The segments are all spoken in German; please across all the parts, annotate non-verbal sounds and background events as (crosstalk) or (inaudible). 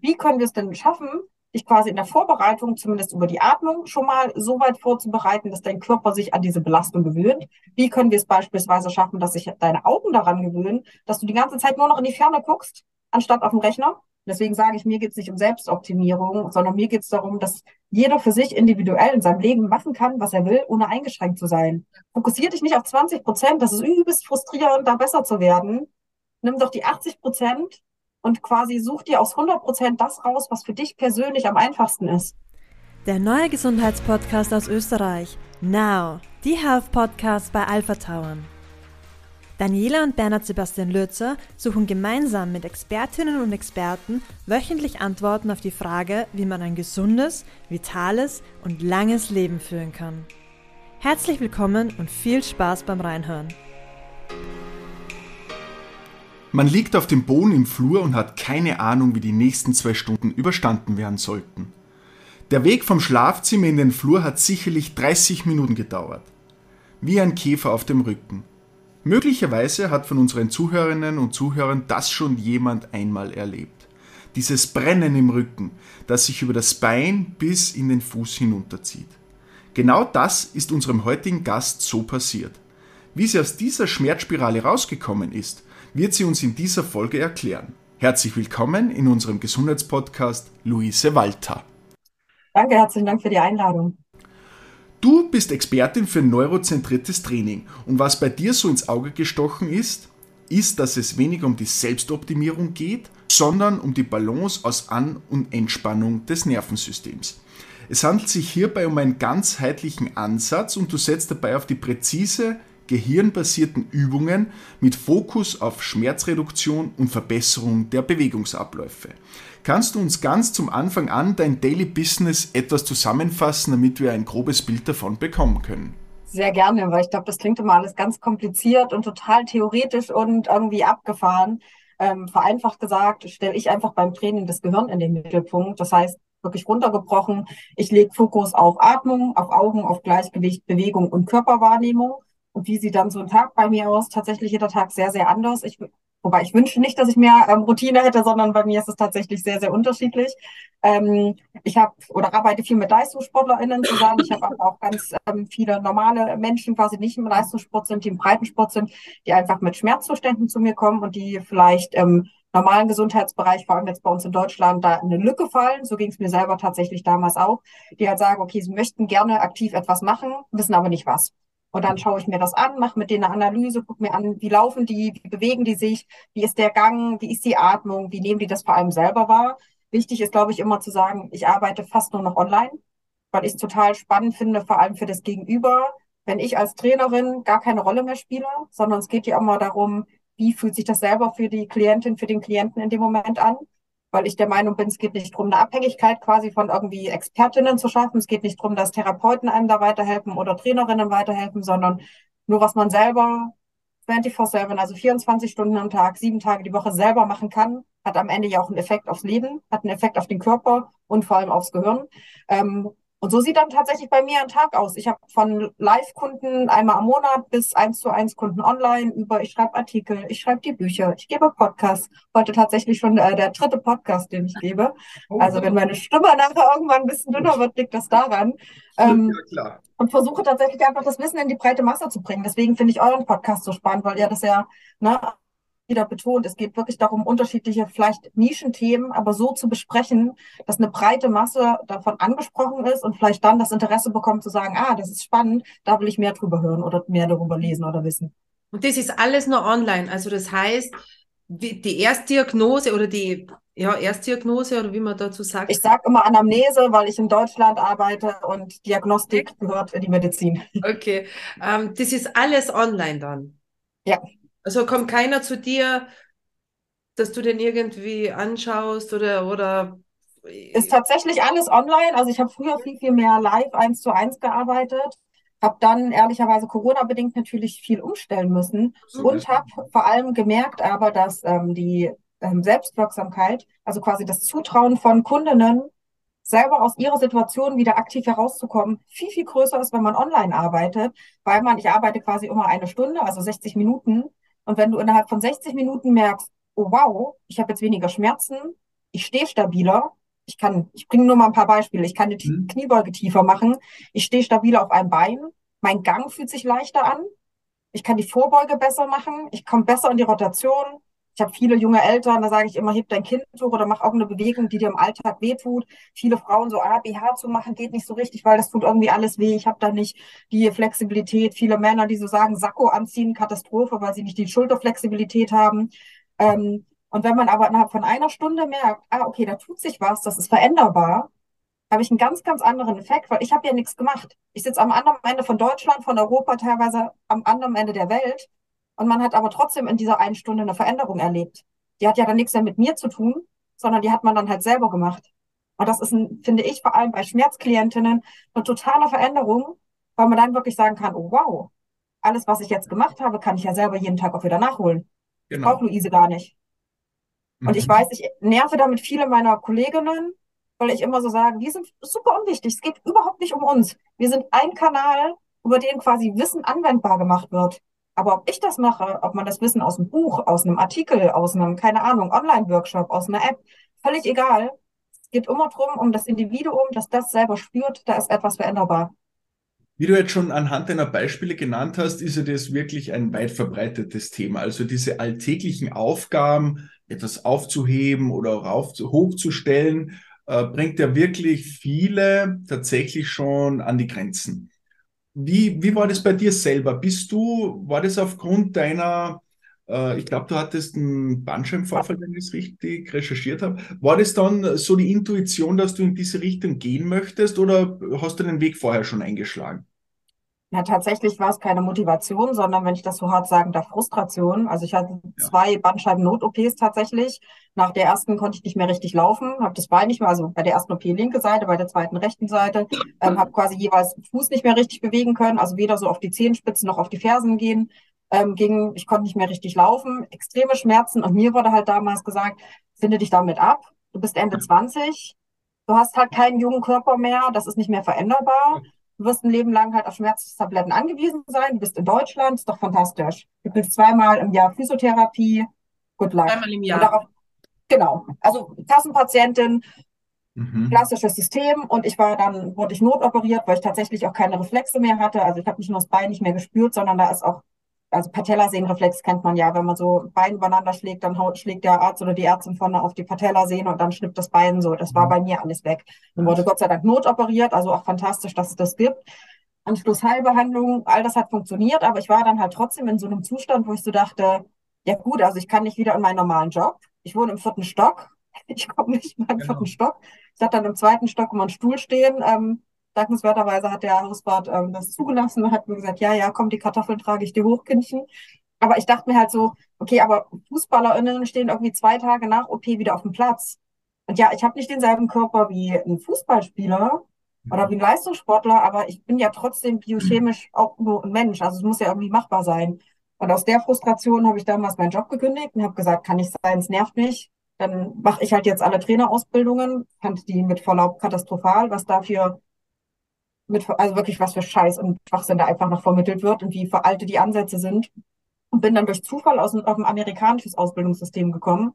Wie können wir es denn schaffen, dich quasi in der Vorbereitung, zumindest über die Atmung, schon mal so weit vorzubereiten, dass dein Körper sich an diese Belastung gewöhnt? Wie können wir es beispielsweise schaffen, dass sich deine Augen daran gewöhnen, dass du die ganze Zeit nur noch in die Ferne guckst, anstatt auf dem Rechner? Deswegen sage ich, mir geht es nicht um Selbstoptimierung, sondern mir geht es darum, dass jeder für sich individuell in seinem Leben machen kann, was er will, ohne eingeschränkt zu sein. Fokussier dich nicht auf 20 Prozent, das ist übelst frustrierend, da besser zu werden. Nimm doch die 80 Prozent und quasi such dir aus 100 Prozent das raus, was für dich persönlich am einfachsten ist. Der neue Gesundheitspodcast aus Österreich. Now, die Health Podcast bei Alpha Tauern. Daniela und Bernhard Sebastian Lürzer suchen gemeinsam mit Expertinnen und Experten wöchentlich Antworten auf die Frage, wie man ein gesundes, vitales und langes Leben führen kann. Herzlich willkommen und viel Spaß beim Reinhören. Man liegt auf dem Boden im Flur und hat keine Ahnung, wie die nächsten zwei Stunden überstanden werden sollten. Der Weg vom Schlafzimmer in den Flur hat sicherlich 30 Minuten gedauert. Wie ein Käfer auf dem Rücken. Möglicherweise hat von unseren Zuhörerinnen und Zuhörern das schon jemand einmal erlebt. Dieses Brennen im Rücken, das sich über das Bein bis in den Fuß hinunterzieht. Genau das ist unserem heutigen Gast so passiert. Wie sie aus dieser Schmerzspirale rausgekommen ist, wird sie uns in dieser Folge erklären. Herzlich willkommen in unserem Gesundheitspodcast Luise Walter. Danke, herzlichen Dank für die Einladung. Du bist Expertin für neurozentriertes Training und was bei dir so ins Auge gestochen ist, ist, dass es weniger um die Selbstoptimierung geht, sondern um die Balance aus An- und Entspannung des Nervensystems. Es handelt sich hierbei um einen ganzheitlichen Ansatz und du setzt dabei auf die präzise, gehirnbasierten Übungen mit Fokus auf Schmerzreduktion und Verbesserung der Bewegungsabläufe. Kannst du uns ganz zum Anfang an dein Daily Business etwas zusammenfassen, damit wir ein grobes Bild davon bekommen können? Sehr gerne, weil ich glaube, das klingt immer alles ganz kompliziert und total theoretisch und irgendwie abgefahren. Ähm, vereinfacht gesagt, stelle ich einfach beim Training das Gehirn in den Mittelpunkt. Das heißt, wirklich runtergebrochen, ich lege Fokus auf Atmung, auf Augen, auf Gleichgewicht, Bewegung und Körperwahrnehmung. Und wie sieht dann so ein Tag bei mir aus? Tatsächlich jeder Tag sehr, sehr anders. Ich, wobei ich wünsche nicht, dass ich mehr ähm, Routine hätte, sondern bei mir ist es tatsächlich sehr, sehr unterschiedlich. Ähm, ich habe oder arbeite viel mit LeistungssportlerInnen zusammen. Ich habe aber auch ganz ähm, viele normale Menschen, quasi nicht im Leistungssport sind, die im Breitensport sind, die einfach mit Schmerzzuständen zu mir kommen und die vielleicht im normalen Gesundheitsbereich, vor allem jetzt bei uns in Deutschland, da eine Lücke fallen. So ging es mir selber tatsächlich damals auch, die halt sagen, okay, sie möchten gerne aktiv etwas machen, wissen aber nicht was. Und dann schaue ich mir das an, mache mit denen eine Analyse, gucke mir an, wie laufen die, wie bewegen die sich, wie ist der Gang, wie ist die Atmung, wie nehmen die das vor allem selber wahr. Wichtig ist, glaube ich, immer zu sagen, ich arbeite fast nur noch online, weil ich es total spannend finde, vor allem für das Gegenüber, wenn ich als Trainerin gar keine Rolle mehr spiele, sondern es geht ja immer darum, wie fühlt sich das selber für die Klientin, für den Klienten in dem Moment an weil ich der Meinung bin, es geht nicht darum, eine Abhängigkeit quasi von irgendwie Expertinnen zu schaffen. Es geht nicht darum, dass Therapeuten einem da weiterhelfen oder Trainerinnen weiterhelfen, sondern nur was man selber 24-7, also 24 Stunden am Tag, sieben Tage die Woche selber machen kann, hat am Ende ja auch einen Effekt aufs Leben, hat einen Effekt auf den Körper und vor allem aufs Gehirn. Ähm, und so sieht dann tatsächlich bei mir ein Tag aus. Ich habe von Live-Kunden einmal am Monat bis eins zu eins Kunden online über, ich schreibe Artikel, ich schreibe die Bücher, ich gebe Podcasts. Heute tatsächlich schon äh, der dritte Podcast, den ich gebe. Oh, also wenn meine Stimme nachher irgendwann ein bisschen dünner wird, liegt das daran. Ähm, ja, klar. Und versuche tatsächlich einfach das Wissen in die breite Masse zu bringen. Deswegen finde ich euren Podcast so spannend, weil ihr das ja ne, wieder betont, es geht wirklich darum, unterschiedliche, vielleicht Nischenthemen, aber so zu besprechen, dass eine breite Masse davon angesprochen ist und vielleicht dann das Interesse bekommt zu sagen, ah, das ist spannend, da will ich mehr drüber hören oder mehr darüber lesen oder wissen. Und das ist alles nur online. Also das heißt, die Erstdiagnose oder die ja, Erstdiagnose oder wie man dazu sagt. Ich sage immer Anamnese, weil ich in Deutschland arbeite und Diagnostik gehört in die Medizin. Okay, ähm, das ist alles online dann. Ja. Also kommt keiner zu dir, dass du den irgendwie anschaust oder, oder ist tatsächlich alles online. Also ich habe früher viel, viel mehr live eins zu eins gearbeitet, habe dann ehrlicherweise Corona-bedingt natürlich viel umstellen müssen mhm. und habe vor allem gemerkt aber, dass ähm, die ähm, Selbstwirksamkeit, also quasi das Zutrauen von Kundinnen, selber aus ihrer Situation wieder aktiv herauszukommen, viel, viel größer ist, wenn man online arbeitet, weil man, ich arbeite quasi immer eine Stunde, also 60 Minuten und wenn du innerhalb von 60 Minuten merkst, oh wow, ich habe jetzt weniger Schmerzen, ich stehe stabiler, ich kann, ich bringe nur mal ein paar Beispiele. Ich kann die Mhm. Kniebeuge tiefer machen. Ich stehe stabiler auf einem Bein. Mein Gang fühlt sich leichter an. Ich kann die Vorbeuge besser machen. Ich komme besser in die Rotation. Ich habe viele junge Eltern, da sage ich immer, heb dein Kind hoch oder mach auch eine Bewegung, die dir im Alltag wehtut. Viele Frauen so, ah, BH zu machen geht nicht so richtig, weil das tut irgendwie alles weh. Ich habe da nicht die Flexibilität. Viele Männer, die so sagen, Sakko anziehen, Katastrophe, weil sie nicht die Schulterflexibilität haben. Ähm, und wenn man aber innerhalb von einer Stunde merkt, ah, okay, da tut sich was, das ist veränderbar, habe ich einen ganz, ganz anderen Effekt, weil ich habe ja nichts gemacht. Ich sitze am anderen Ende von Deutschland, von Europa, teilweise am anderen Ende der Welt. Und man hat aber trotzdem in dieser einen Stunde eine Veränderung erlebt. Die hat ja dann nichts mehr mit mir zu tun, sondern die hat man dann halt selber gemacht. Und das ist, ein, finde ich, vor allem bei Schmerzklientinnen eine totale Veränderung, weil man dann wirklich sagen kann, oh wow, alles, was ich jetzt gemacht habe, kann ich ja selber jeden Tag auch wieder nachholen. Genau. brauche Luise gar nicht. Und ich Mhm. weiß, ich nerve damit viele meiner Kolleginnen, weil ich immer so sage, wir sind super unwichtig. Es geht überhaupt nicht um uns. Wir sind ein Kanal, über den quasi Wissen anwendbar gemacht wird. Aber ob ich das mache, ob man das Wissen aus einem Buch, aus einem Artikel, aus einem, keine Ahnung, Online-Workshop, aus einer App, völlig egal. Es geht immer drum, um das Individuum, dass das selber spürt, da ist etwas veränderbar. Wie du jetzt schon anhand deiner Beispiele genannt hast, ist ja das wirklich ein weit verbreitetes Thema. Also diese alltäglichen Aufgaben, etwas aufzuheben oder rauf, hochzustellen, äh, bringt ja wirklich viele tatsächlich schon an die Grenzen. Wie, wie war das bei dir selber? Bist du, war das aufgrund deiner, äh, ich glaube, du hattest einen Bandscheibenvorfall, wenn ich es richtig recherchiert habe. War das dann so die Intuition, dass du in diese Richtung gehen möchtest oder hast du den Weg vorher schon eingeschlagen? Ja, tatsächlich war es keine Motivation, sondern wenn ich das so hart sagen darf, Frustration. Also ich hatte Ja. zwei Bandscheiben-Not-OPs tatsächlich. Nach der ersten konnte ich nicht mehr richtig laufen, habe das Bein nicht mehr, also bei der ersten OP linke Seite, bei der zweiten rechten Seite, ähm, habe quasi jeweils Fuß nicht mehr richtig bewegen können, also weder so auf die Zehenspitzen noch auf die Fersen gehen. Ähm, ging, ich konnte nicht mehr richtig laufen, extreme Schmerzen und mir wurde halt damals gesagt, finde dich damit ab, du bist Ende 20, du hast halt keinen jungen Körper mehr, das ist nicht mehr veränderbar. Du wirst ein Leben lang halt auf Schmerztabletten angewiesen sein. Du bist in Deutschland, ist doch fantastisch. Du kriegst zweimal im Jahr Physiotherapie. Good luck. Einmal im Jahr. darauf, genau. Also Kassenpatientin, Mhm. klassisches System. Und ich war dann, wurde ich notoperiert, weil ich tatsächlich auch keine Reflexe mehr hatte. Also ich habe nicht nur das Bein nicht mehr gespürt, sondern da ist auch, also Patellasehnenreflex kennt man ja, wenn man so Bein übereinander schlägt, dann haut, schlägt der Arzt oder die Ärztin vorne auf die Patellasehne und dann schnippt das Bein so. Das war bei mir alles weg. Dann wurde Gott sei Dank notoperiert, also auch fantastisch, dass es das gibt. Anschlussheilbehandlung, all das hat funktioniert, aber ich war dann halt trotzdem in so einem Zustand, wo ich so dachte, ja gut, also ich kann nicht wieder in meinen normalen Job. Ich wohne im vierten Stock. (laughs) Ich komme nicht mal im Genau. vierten Stock. Ich hatte dann im zweiten Stock immer einen Stuhl stehen. Ähm, dankenswerterweise hat der Hauswart ähm, das zugelassen und hat mir gesagt, ja, ja, komm, die Kartoffeln trage ich dir hoch, Kindchen. Aber ich dachte mir halt so, okay, aber FußballerInnen stehen irgendwie zwei Tage nach OP wieder auf dem Platz. Und ja, ich habe nicht denselben Körper wie ein Fußballspieler oder wie ein Leistungssportler, aber ich bin ja trotzdem biochemisch auch nur ein Mensch. Also es muss ja irgendwie machbar sein. Und aus der Frustration habe ich damals meinen Job gekündigt und habe gesagt, kann nicht sein, es nervt mich. Dann mache ich halt jetzt alle Trainerausbildungen, fand die mit Verlaub katastrophal, was dafür mit, also wirklich was für Scheiß und Schwachsinn da einfach noch vermittelt wird und wie veraltet die Ansätze sind. Und bin dann durch Zufall aus, auf ein amerikanisches Ausbildungssystem gekommen.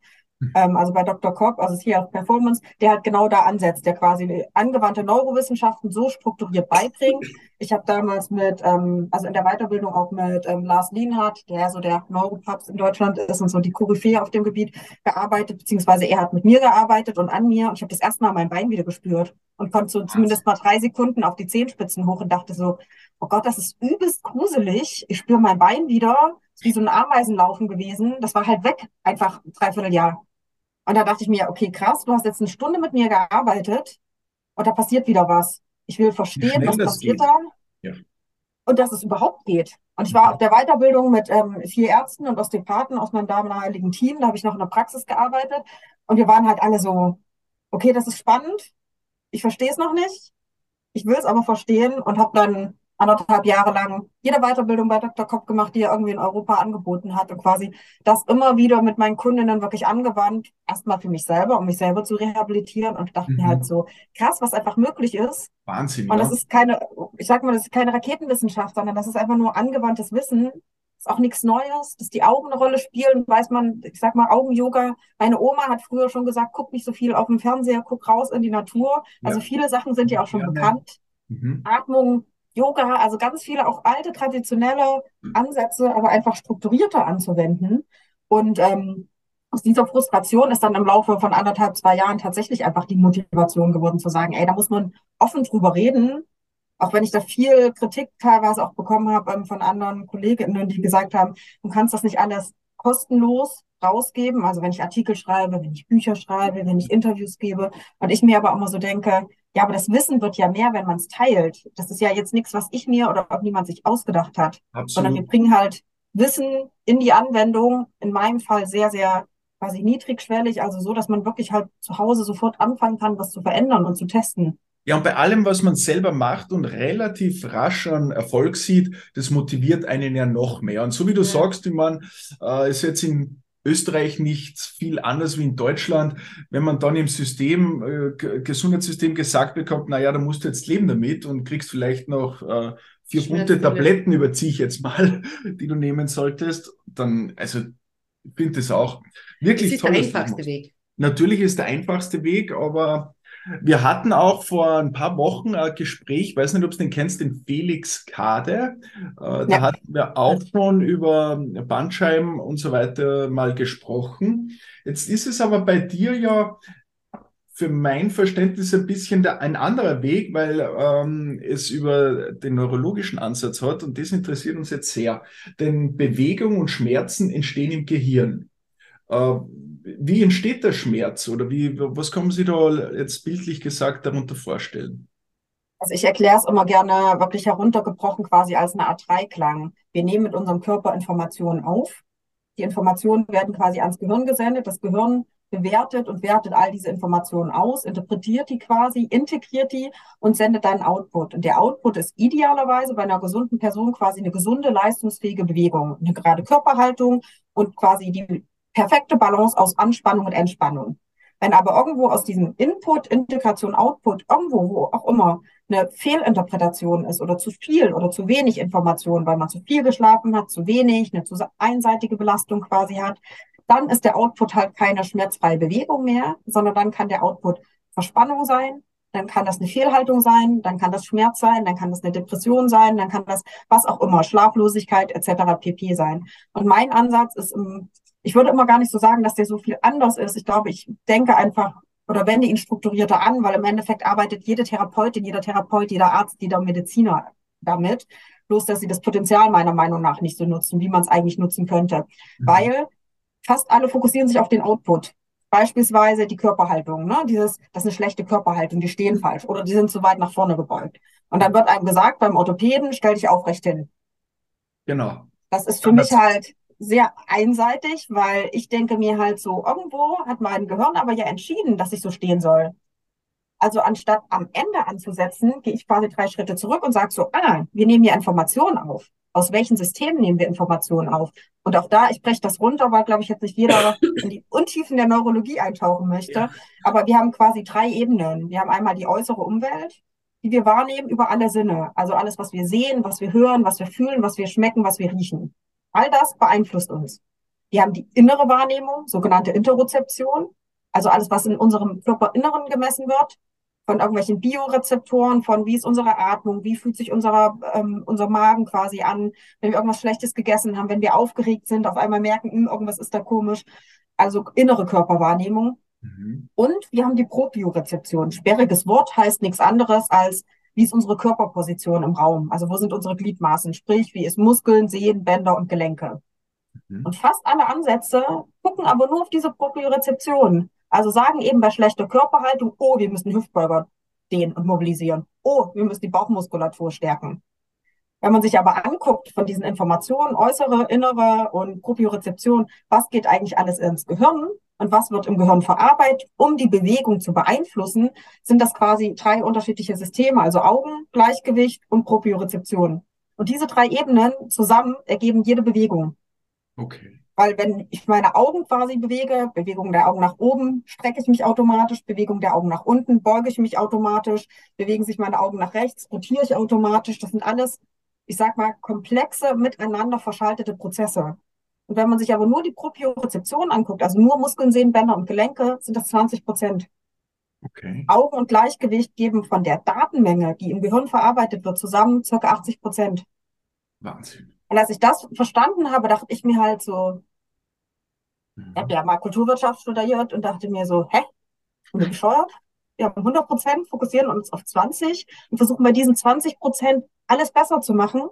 Ähm, also bei Dr. Kopp, also hier auf Performance, der halt genau da ansetzt, der quasi angewandte Neurowissenschaften so strukturiert beibringt. Ich habe damals mit, ähm, also in der Weiterbildung auch mit ähm, Lars Lienhardt, der so der Neuropapst in Deutschland ist und so die Koryphäe auf dem Gebiet gearbeitet, beziehungsweise er hat mit mir gearbeitet und an mir und ich habe das erste Mal mein Bein wieder gespürt und konnte so zumindest mal drei Sekunden auf die Zehenspitzen hoch und dachte so, oh Gott, das ist übelst gruselig. Ich spüre mein Bein wieder. Wie so ein Ameisenlaufen gewesen. Das war halt weg, einfach ein Dreivierteljahr. Und da dachte ich mir, okay, krass, du hast jetzt eine Stunde mit mir gearbeitet und da passiert wieder was. Ich will verstehen, was passiert geht. da Ja. und dass es überhaupt geht. Und ich war auf der Weiterbildung mit ähm, vier Ärzten und Osteopathen aus meinem damaligen Team. Da habe ich noch in der Praxis gearbeitet und wir waren halt alle so, okay, das ist spannend. Ich verstehe es noch nicht. Ich will es aber verstehen und habe dann anderthalb Jahre lang jede Weiterbildung bei Dr. Kopp gemacht, die er irgendwie in Europa angeboten hat und quasi das immer wieder mit meinen Kundinnen wirklich angewandt. Erstmal für mich selber, um mich selber zu rehabilitieren und dachte mir Mhm. halt so, krass, was einfach möglich ist. Wahnsinn, Und ja. das ist keine, ich sag mal, das ist keine Raketenwissenschaft, sondern das ist einfach nur angewandtes Wissen. ist auch nichts Neues, dass die Augen eine Rolle spielen, weiß man, ich sag mal Augen-Yoga. Meine Oma hat früher schon gesagt, guck nicht so viel auf dem Fernseher, guck raus in die Natur. Also ja. viele Sachen sind ja auch schon ja, bekannt. Mhm. Atmung, Yoga, also ganz viele auch alte traditionelle Ansätze, aber einfach strukturierter anzuwenden. Und ähm, aus dieser Frustration ist dann im Laufe von anderthalb, zwei Jahren tatsächlich einfach die Motivation geworden zu sagen, ey, da muss man offen drüber reden auch wenn ich da viel Kritik teilweise auch bekommen habe ähm, von anderen Kolleginnen, die gesagt haben, du kannst das nicht alles kostenlos rausgeben. Also wenn ich Artikel schreibe, wenn ich Bücher schreibe, wenn ich Interviews gebe. Und ich mir aber immer so denke, ja, aber das Wissen wird ja mehr, wenn man es teilt. Das ist ja jetzt nichts, was ich mir oder irgendjemand sich ausgedacht hat, Absolut. sondern wir bringen halt Wissen in die Anwendung. In meinem Fall sehr, sehr quasi niedrigschwellig, also so, dass man wirklich halt zu Hause sofort anfangen kann, was zu verändern und zu testen. Ja, und bei allem, was man selber macht und relativ rasch an Erfolg sieht, das motiviert einen ja noch mehr. Und so wie du ja. sagst, ich meine, äh, ist jetzt in Österreich nicht viel anders wie in Deutschland. Wenn man dann im System, äh, Gesundheitssystem gesagt bekommt, na ja, da musst du jetzt leben damit und kriegst vielleicht noch äh, vier bunte Tabletten, überziehe ich jetzt mal, (laughs) die du nehmen solltest, dann, also, ich finde das auch wirklich das ist toll. Der einfachste Weg. Natürlich ist der einfachste Weg, aber wir hatten auch vor ein paar Wochen ein Gespräch, ich weiß nicht, ob du den kennst, den Felix Kade. Äh, da hatten wir auch schon über Bandscheiben und so weiter mal gesprochen. Jetzt ist es aber bei dir ja für mein Verständnis ein bisschen der, ein anderer Weg, weil ähm, es über den neurologischen Ansatz hat und das interessiert uns jetzt sehr. Denn Bewegung und Schmerzen entstehen im Gehirn. Äh, wie entsteht der Schmerz oder wie, was kann man sich da jetzt bildlich gesagt darunter vorstellen? Also ich erkläre es immer gerne wirklich heruntergebrochen quasi als eine Art Dreiklang. Wir nehmen mit unserem Körper Informationen auf. Die Informationen werden quasi ans Gehirn gesendet. Das Gehirn bewertet und wertet all diese Informationen aus, interpretiert die quasi, integriert die und sendet dann Output. Und der Output ist idealerweise bei einer gesunden Person quasi eine gesunde, leistungsfähige Bewegung, eine gerade Körperhaltung und quasi die perfekte Balance aus Anspannung und Entspannung. Wenn aber irgendwo aus diesem Input, Integration, Output, irgendwo, wo auch immer, eine Fehlinterpretation ist oder zu viel oder zu wenig Information, weil man zu viel geschlafen hat, zu wenig, eine zu einseitige Belastung quasi hat, dann ist der Output halt keine schmerzfreie Bewegung mehr, sondern dann kann der Output Verspannung sein, dann kann das eine Fehlhaltung sein, dann kann das Schmerz sein, dann kann das eine Depression sein, dann kann das was auch immer, Schlaflosigkeit etc. pp sein. Und mein Ansatz ist im ich würde immer gar nicht so sagen, dass der so viel anders ist. Ich glaube, ich denke einfach oder wende ihn strukturierter an, weil im Endeffekt arbeitet jede Therapeutin, jeder Therapeut, jeder Arzt, jeder Mediziner damit. Bloß, dass sie das Potenzial meiner Meinung nach nicht so nutzen, wie man es eigentlich nutzen könnte. Mhm. Weil fast alle fokussieren sich auf den Output. Beispielsweise die Körperhaltung, ne? Dieses, das ist eine schlechte Körperhaltung, die stehen falsch oder die sind zu weit nach vorne gebeugt. Und dann wird einem gesagt beim Orthopäden, stell dich aufrecht hin. Genau. Das ist für mich halt sehr einseitig, weil ich denke mir halt so, irgendwo hat mein Gehirn aber ja entschieden, dass ich so stehen soll. Also anstatt am Ende anzusetzen, gehe ich quasi drei Schritte zurück und sage so, ah, wir nehmen hier Informationen auf. Aus welchen Systemen nehmen wir Informationen auf? Und auch da, ich breche das runter, weil, glaube ich, jetzt nicht jeder (laughs) in die Untiefen der Neurologie eintauchen möchte. Ja. Aber wir haben quasi drei Ebenen. Wir haben einmal die äußere Umwelt, die wir wahrnehmen über alle Sinne. Also alles, was wir sehen, was wir hören, was wir fühlen, was wir schmecken, was wir riechen. All das beeinflusst uns. Wir haben die innere Wahrnehmung, sogenannte Interozeption, also alles, was in unserem Körperinneren gemessen wird, von irgendwelchen Biorezeptoren, von wie ist unsere Atmung, wie fühlt sich unser, ähm, unser Magen quasi an, wenn wir irgendwas Schlechtes gegessen haben, wenn wir aufgeregt sind, auf einmal merken, mh, hm, irgendwas ist da komisch. Also innere Körperwahrnehmung. Mhm. Und wir haben die Propriorezeption. Sperriges Wort heißt nichts anderes als wie ist unsere Körperposition im Raum? Also wo sind unsere Gliedmaßen? Sprich, wie ist Muskeln, Sehnen, Bänder und Gelenke? Mhm. Und fast alle Ansätze gucken aber nur auf diese Propriorezeption. Also sagen eben bei schlechter Körperhaltung, oh, wir müssen Hüftbeuger dehnen und mobilisieren. Oh, wir müssen die Bauchmuskulatur stärken. Wenn man sich aber anguckt von diesen Informationen, äußere, innere und Propriorezeption, was geht eigentlich alles ins Gehirn, und was wird im Gehirn verarbeitet, um die Bewegung zu beeinflussen, sind das quasi drei unterschiedliche Systeme, also Augen, Gleichgewicht und Propriorezeption. Und diese drei Ebenen zusammen ergeben jede Bewegung. Okay. Weil wenn ich meine Augen quasi bewege, Bewegung der Augen nach oben, strecke ich mich automatisch, Bewegung der Augen nach unten, beuge ich mich automatisch, bewegen sich meine Augen nach rechts, rotiere ich automatisch. Das sind alles ich sag mal, komplexe, miteinander verschaltete Prozesse. Und wenn man sich aber nur die Propriorezeption anguckt, also nur Muskeln, Sehnen, Bänder und Gelenke, sind das 20 Prozent. Okay. Augen und Gleichgewicht geben von der Datenmenge, die im Gehirn verarbeitet wird, zusammen circa 80 Prozent. Wahnsinn. Und als ich das verstanden habe, dachte ich mir halt so, Mhm. ich habe ja mal Kulturwirtschaft studiert und dachte mir so, hä? Sind wir bescheuert? Wir haben 100 Prozent, fokussieren uns auf 20 und versuchen bei diesen 20 Prozent alles besser zu machen,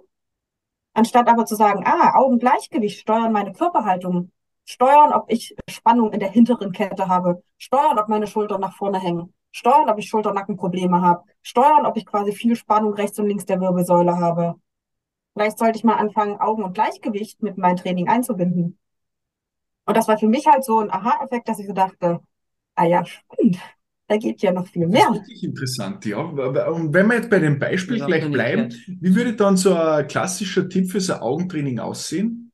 anstatt aber zu sagen, ah, Augengleichgewicht steuern meine Körperhaltung, steuern, ob ich Spannung in der hinteren Kette habe, steuern, ob meine Schultern nach vorne hängen, steuern, ob ich Schulternackenprobleme habe, steuern, ob ich quasi viel Spannung rechts und links der Wirbelsäule habe. Vielleicht sollte ich mal anfangen, Augen und Gleichgewicht mit meinem Training einzubinden. Und das war für mich halt so ein Aha-Effekt, dass ich so dachte, ah ja, spannend, da geht ja noch viel Das ist mehr. wirklich interessant, ja. Und wenn wir jetzt bei dem Beispiel Das gleich bleiben, gehört. wie würde dann so ein klassischer Tipp für so ein Augentraining aussehen?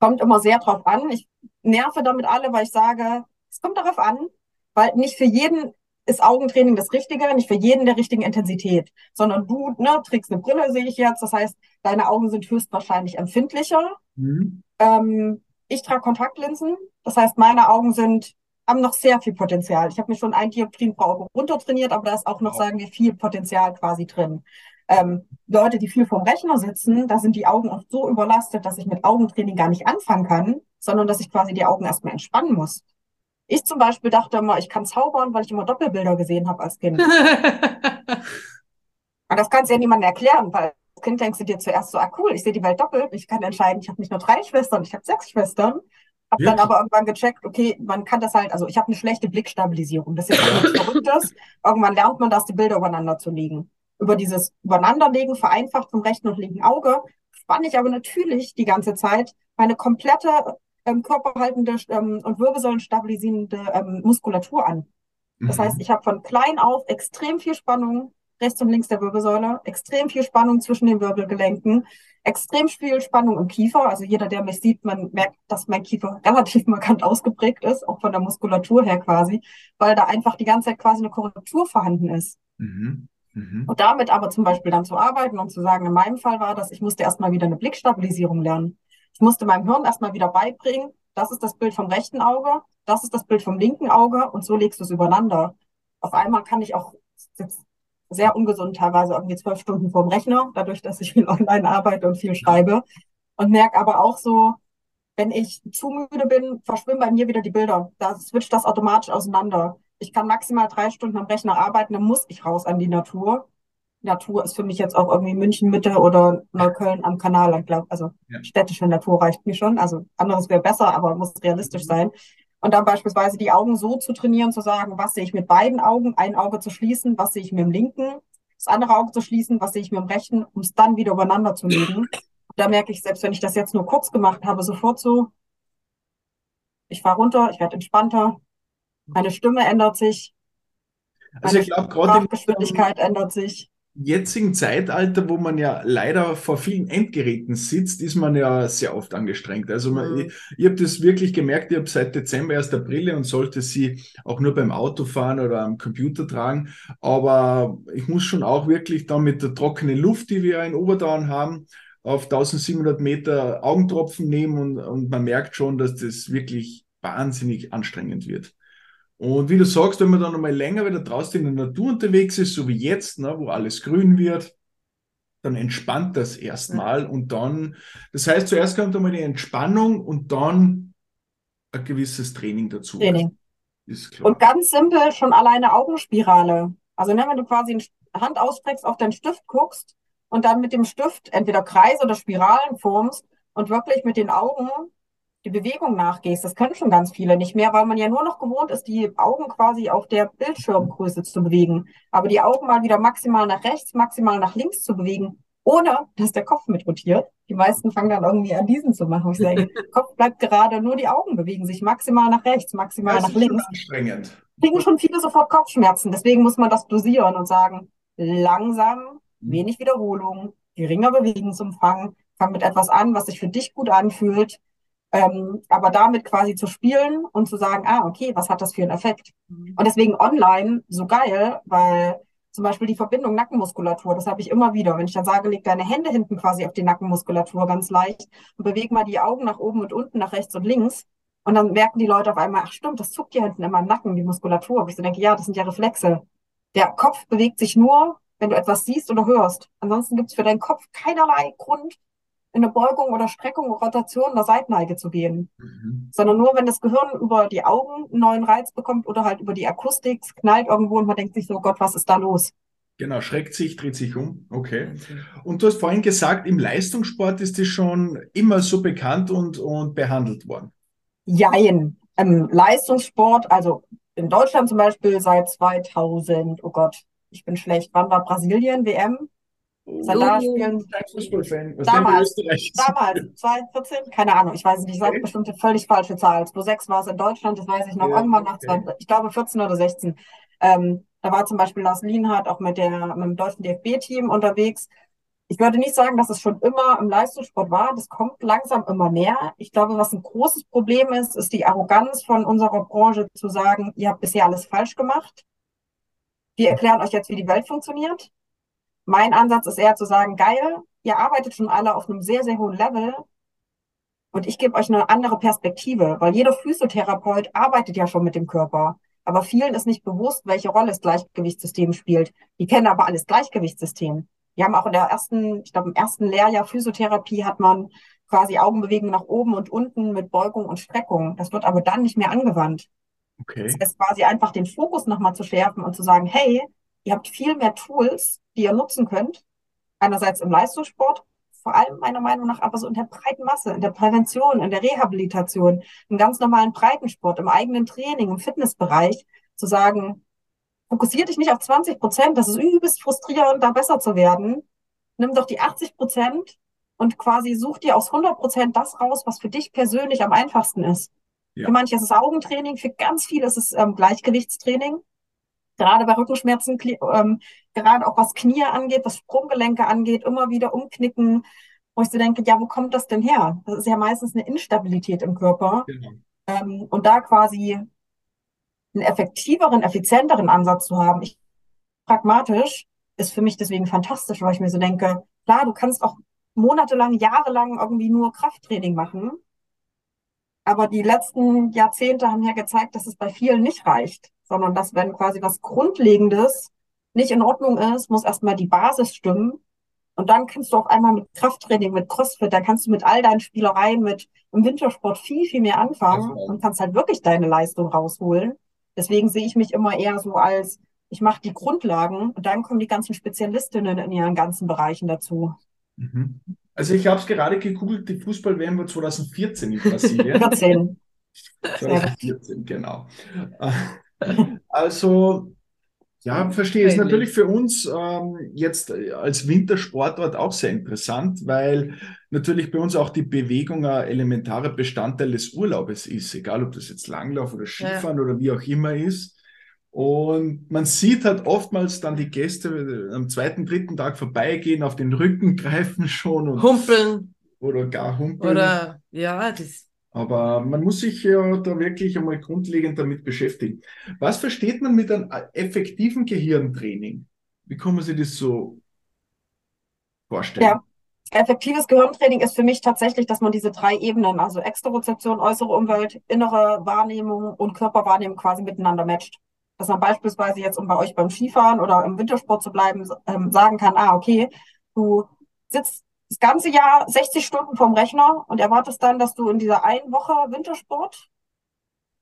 Kommt immer sehr drauf an. Ich nerve damit alle, weil ich sage, es kommt darauf an, weil nicht für jeden ist Augentraining das Richtige, nicht für jeden der richtigen Intensität, sondern du ne, trägst eine Brille, sehe ich jetzt. Das heißt, deine Augen sind höchstwahrscheinlich empfindlicher. Mhm. Ähm, ich trage Kontaktlinsen, das heißt, meine Augen sind, haben noch sehr viel Potenzial. Ich habe mir schon ein Dioptrien pro Auge runtertrainiert, aber da ist auch noch, sagen wir, viel Potenzial quasi drin. Ähm, Leute, die viel vorm Rechner sitzen, da sind die Augen oft so überlastet, dass ich mit Augentraining gar nicht anfangen kann, sondern dass ich quasi die Augen erstmal entspannen muss. Ich zum Beispiel dachte immer, ich kann zaubern, weil ich immer Doppelbilder gesehen habe als Kind. (laughs) Und das kannst du ja niemandem erklären, weil als Kind denkst du dir zuerst so, ah cool, ich sehe die Welt doppelt, ich kann entscheiden, ich habe nicht nur drei Schwestern, ich habe sechs Schwestern. Hab dann aber irgendwann gecheckt, okay, man kann das halt, also ich habe eine schlechte Blickstabilisierung. Das ist jetzt nichts (laughs) Verrücktes. Irgendwann lernt man das, die Bilder übereinander zu legen. Über dieses Übereinanderlegen, vereinfacht vom rechten und linken Auge, spanne ich aber natürlich die ganze Zeit meine komplette ähm, körperhaltende ähm, und Wirbelsäulen stabilisierende ähm, Muskulatur an. Das heißt, Mhm. ich habe von klein auf extrem viel Spannung rechts und links der Wirbelsäule, extrem viel Spannung zwischen den Wirbelgelenken, extrem viel Spannung im Kiefer. Also jeder, der mich sieht, man merkt, dass mein Kiefer (laughs) relativ markant ausgeprägt ist, auch von der Muskulatur her quasi, weil da einfach die ganze Zeit quasi eine Korrektur vorhanden ist. Mhm. Mhm. Und damit aber zum Beispiel dann zu arbeiten und zu sagen, in meinem Fall war das, ich musste erstmal wieder eine Blickstabilisierung lernen. Ich musste meinem Hirn erstmal wieder beibringen, das ist das Bild vom rechten Auge, das ist das Bild vom linken Auge und so legst du es übereinander. Auf einmal kann ich auch, jetzt sehr ungesund teilweise, irgendwie zwölf Stunden vorm Rechner, dadurch, dass ich viel online arbeite und viel schreibe. Und merke aber auch so, wenn ich zu müde bin, verschwimmen bei mir wieder die Bilder. Da switcht das automatisch auseinander. Ich kann maximal drei Stunden am Rechner arbeiten, dann muss ich raus an die Natur. Natur ist für mich jetzt auch irgendwie München Mitte oder Neukölln am Kanal, ich glaube, also Ja. städtische Natur reicht mir schon. Also anderes wäre besser, aber muss realistisch sein. Und dann beispielsweise die Augen so zu trainieren, zu sagen, was sehe ich mit beiden Augen, ein Auge zu schließen, was sehe ich mit dem linken, das andere Auge zu schließen, was sehe ich mit dem rechten, um es dann wieder übereinander zu legen. Und da merke ich, selbst wenn ich das jetzt nur kurz gemacht habe, sofort so, ich fahre runter, ich werde entspannter, meine Stimme ändert sich, Also ich glaube, gerade Sprachgeschwindigkeit ändert sich. Jetzigen Zeitalter, wo man ja leider vor vielen Endgeräten sitzt, ist man ja sehr oft angestrengt. Also man, Mhm. ich, ich habe das wirklich gemerkt, ich habe seit Dezember erst Brille und sollte sie auch nur beim Autofahren oder am Computer tragen. Aber ich muss schon auch wirklich dann mit der trockenen Luft, die wir in Oberdauern haben, auf 1700 Meter Augentropfen nehmen und, und man merkt schon, dass das wirklich wahnsinnig anstrengend wird. Und wie du sagst, wenn man dann nochmal länger wieder draußen in der Natur unterwegs ist, so wie jetzt, ne, wo alles grün wird, dann entspannt das erstmal und dann, das heißt, zuerst kommt einmal die Entspannung und dann ein gewisses Training dazu. Training. Ist klar. Und ganz simpel schon alleine Augenspirale. Also ne, wenn du quasi eine Hand ausstreckst, auf deinen Stift guckst und dann mit dem Stift entweder Kreise oder Spiralen formst und wirklich mit den Augen die Bewegung nachgehst. Das können schon ganz viele nicht mehr, weil man ja nur noch gewohnt ist, die Augen quasi auf der Bildschirmgröße zu bewegen. Aber die Augen mal wieder maximal nach rechts, maximal nach links zu bewegen, ohne dass der Kopf mit rotiert. Die meisten fangen dann irgendwie an, diesen zu machen. Ich sage, (laughs) Kopf bleibt gerade, nur die Augen bewegen sich maximal nach rechts, maximal das nach ist schon links anstrengend. kriegen schon viele sofort Kopfschmerzen. Deswegen muss man das dosieren und sagen, langsam, wenig Wiederholung, geringer Bewegungsumfang, fang mit etwas an, was sich für dich gut anfühlt. Ähm, aber damit quasi zu spielen und zu sagen, ah, okay, was hat das für einen Effekt? Und deswegen online so geil, weil Zum Beispiel die Verbindung Nackenmuskulatur, das habe ich immer wieder. Wenn ich dann sage, leg deine Hände hinten quasi auf die Nackenmuskulatur ganz leicht und beweg mal die Augen nach oben und unten, nach rechts und links. Und dann merken die Leute auf einmal, ach stimmt, das zuckt hier hinten immer im Nacken, die Muskulatur. Und ich so denke, ja, das sind ja Reflexe. Der Kopf bewegt sich nur, wenn du etwas siehst oder hörst. Ansonsten gibt es für deinen Kopf keinerlei Grund, in eine Beugung oder Streckung oder Rotation oder Seitenneige zu gehen. Mhm. Sondern nur, wenn das Gehirn über die Augen einen neuen Reiz bekommt oder halt über die Akustik, es knallt irgendwo und man denkt sich so, Gott, was ist da los? Genau, schreckt sich, dreht sich um. Okay. Und du hast vorhin gesagt, im Leistungssport ist das schon immer so bekannt und, und behandelt worden. Jein. Im Leistungssport, also in Deutschland zum Beispiel seit 2000, oh Gott, ich bin schlecht, wann war Brasilien, WM? Da spielen Fußballfan. damals, damals, 2014, keine Ahnung, ich weiß nicht, ich sage okay. bestimmt eine völlig falsche Zahl. 2006 war es in Deutschland, das weiß ich noch, ja, irgendwann nach, okay. ich glaube 14 oder 16. Ähm, da war zum Beispiel Lars Lienhardt auch mit, der, mit dem deutschen DFB-Team unterwegs. Ich würde nicht sagen, dass es schon immer im Leistungssport war. Das kommt langsam immer mehr. Ich glaube, was ein großes Problem ist, ist die Arroganz von unserer Branche zu sagen, ihr habt bisher alles falsch gemacht. Wir erklären euch jetzt, wie die Welt funktioniert. Mein Ansatz ist eher zu sagen, geil, ihr arbeitet schon alle auf einem sehr, sehr hohen Level und ich gebe euch eine andere Perspektive, weil jeder Physiotherapeut arbeitet ja schon mit dem Körper. Aber vielen ist nicht bewusst, welche Rolle das Gleichgewichtssystem spielt. Die kennen aber alles Gleichgewichtssystem. Wir haben auch in der ersten, ich glaube im ersten Lehrjahr Physiotherapie hat man quasi Augenbewegungen nach oben und unten mit Beugung und Streckung. Das wird aber dann nicht mehr angewandt. Okay. Das heißt quasi einfach den Fokus nochmal zu schärfen und zu sagen, hey, ihr habt viel mehr Tools, die ihr nutzen könnt. Einerseits im Leistungssport, vor allem meiner Meinung nach aber so in der breiten Masse, in der Prävention, in der Rehabilitation, im ganz normalen Breitensport, im eigenen Training, im Fitnessbereich, zu sagen, fokussier dich nicht auf 20 Prozent, das ist übelst frustrierend, da besser zu werden. Nimm doch die 80 Prozent und quasi such dir aus 100 Prozent das raus, was für dich persönlich am einfachsten ist. Ja. Für manche ist es Augentraining, für ganz viele ist es ähm, Gleichgewichtstraining. Gerade bei Rückenschmerzen, ähm, gerade auch was Knie angeht, was Sprunggelenke angeht, immer wieder umknicken, wo ich so denke, ja, wo kommt das denn her? Das ist ja meistens eine Instabilität im Körper. Genau. Ähm, und da quasi einen effektiveren, effizienteren Ansatz zu haben, ich, pragmatisch, ist für mich deswegen fantastisch, weil ich mir so denke, klar, du kannst auch monatelang, jahrelang irgendwie nur Krafttraining machen. Aber die letzten Jahrzehnte haben ja gezeigt, dass es bei vielen nicht reicht, sondern dass wenn quasi was Grundlegendes nicht in Ordnung ist, muss erstmal die Basis stimmen. Und dann kannst du auf einmal mit Krafttraining, mit Crossfit, da kannst du mit all deinen Spielereien, mit im Wintersport viel, viel mehr anfangen und kannst halt wirklich deine Leistung rausholen. Deswegen sehe ich mich immer eher so als, ich mache die Grundlagen und dann kommen die ganzen Spezialistinnen in ihren ganzen Bereichen dazu. Mhm. Also ich habe es gerade gegoogelt, die Fußball-WM war 2014 in Brasilien. (laughs) 14. 2014, genau. (laughs) Also ja, verstehe. Ist natürlich für uns ähm, jetzt als Wintersportort auch sehr interessant, weil natürlich bei uns auch die Bewegung ein elementarer Bestandteil des Urlaubes ist, egal ob das jetzt Langlauf oder Skifahren ja. oder wie auch immer ist. Und man sieht halt oftmals dann die Gäste am zweiten, dritten Tag vorbeigehen, auf den Rücken greifen schon und humpeln. Oder gar humpeln. Oder ja, das aber man muss sich ja da wirklich einmal grundlegend damit beschäftigen. Was versteht man mit einem effektiven Gehirntraining? Wie kann man sich das so vorstellen? Ja. Effektives Gehirntraining ist für mich tatsächlich, dass man diese drei Ebenen, also Exterozeption, äußere Umwelt, innere Wahrnehmung und Körperwahrnehmung quasi miteinander matcht. Dass man beispielsweise jetzt, um bei euch beim Skifahren oder im Wintersport zu bleiben, ähm, sagen kann, ah, okay, du sitzt das ganze Jahr 60 Stunden vom Rechner und erwartest dann, dass du in dieser einen Woche Wintersport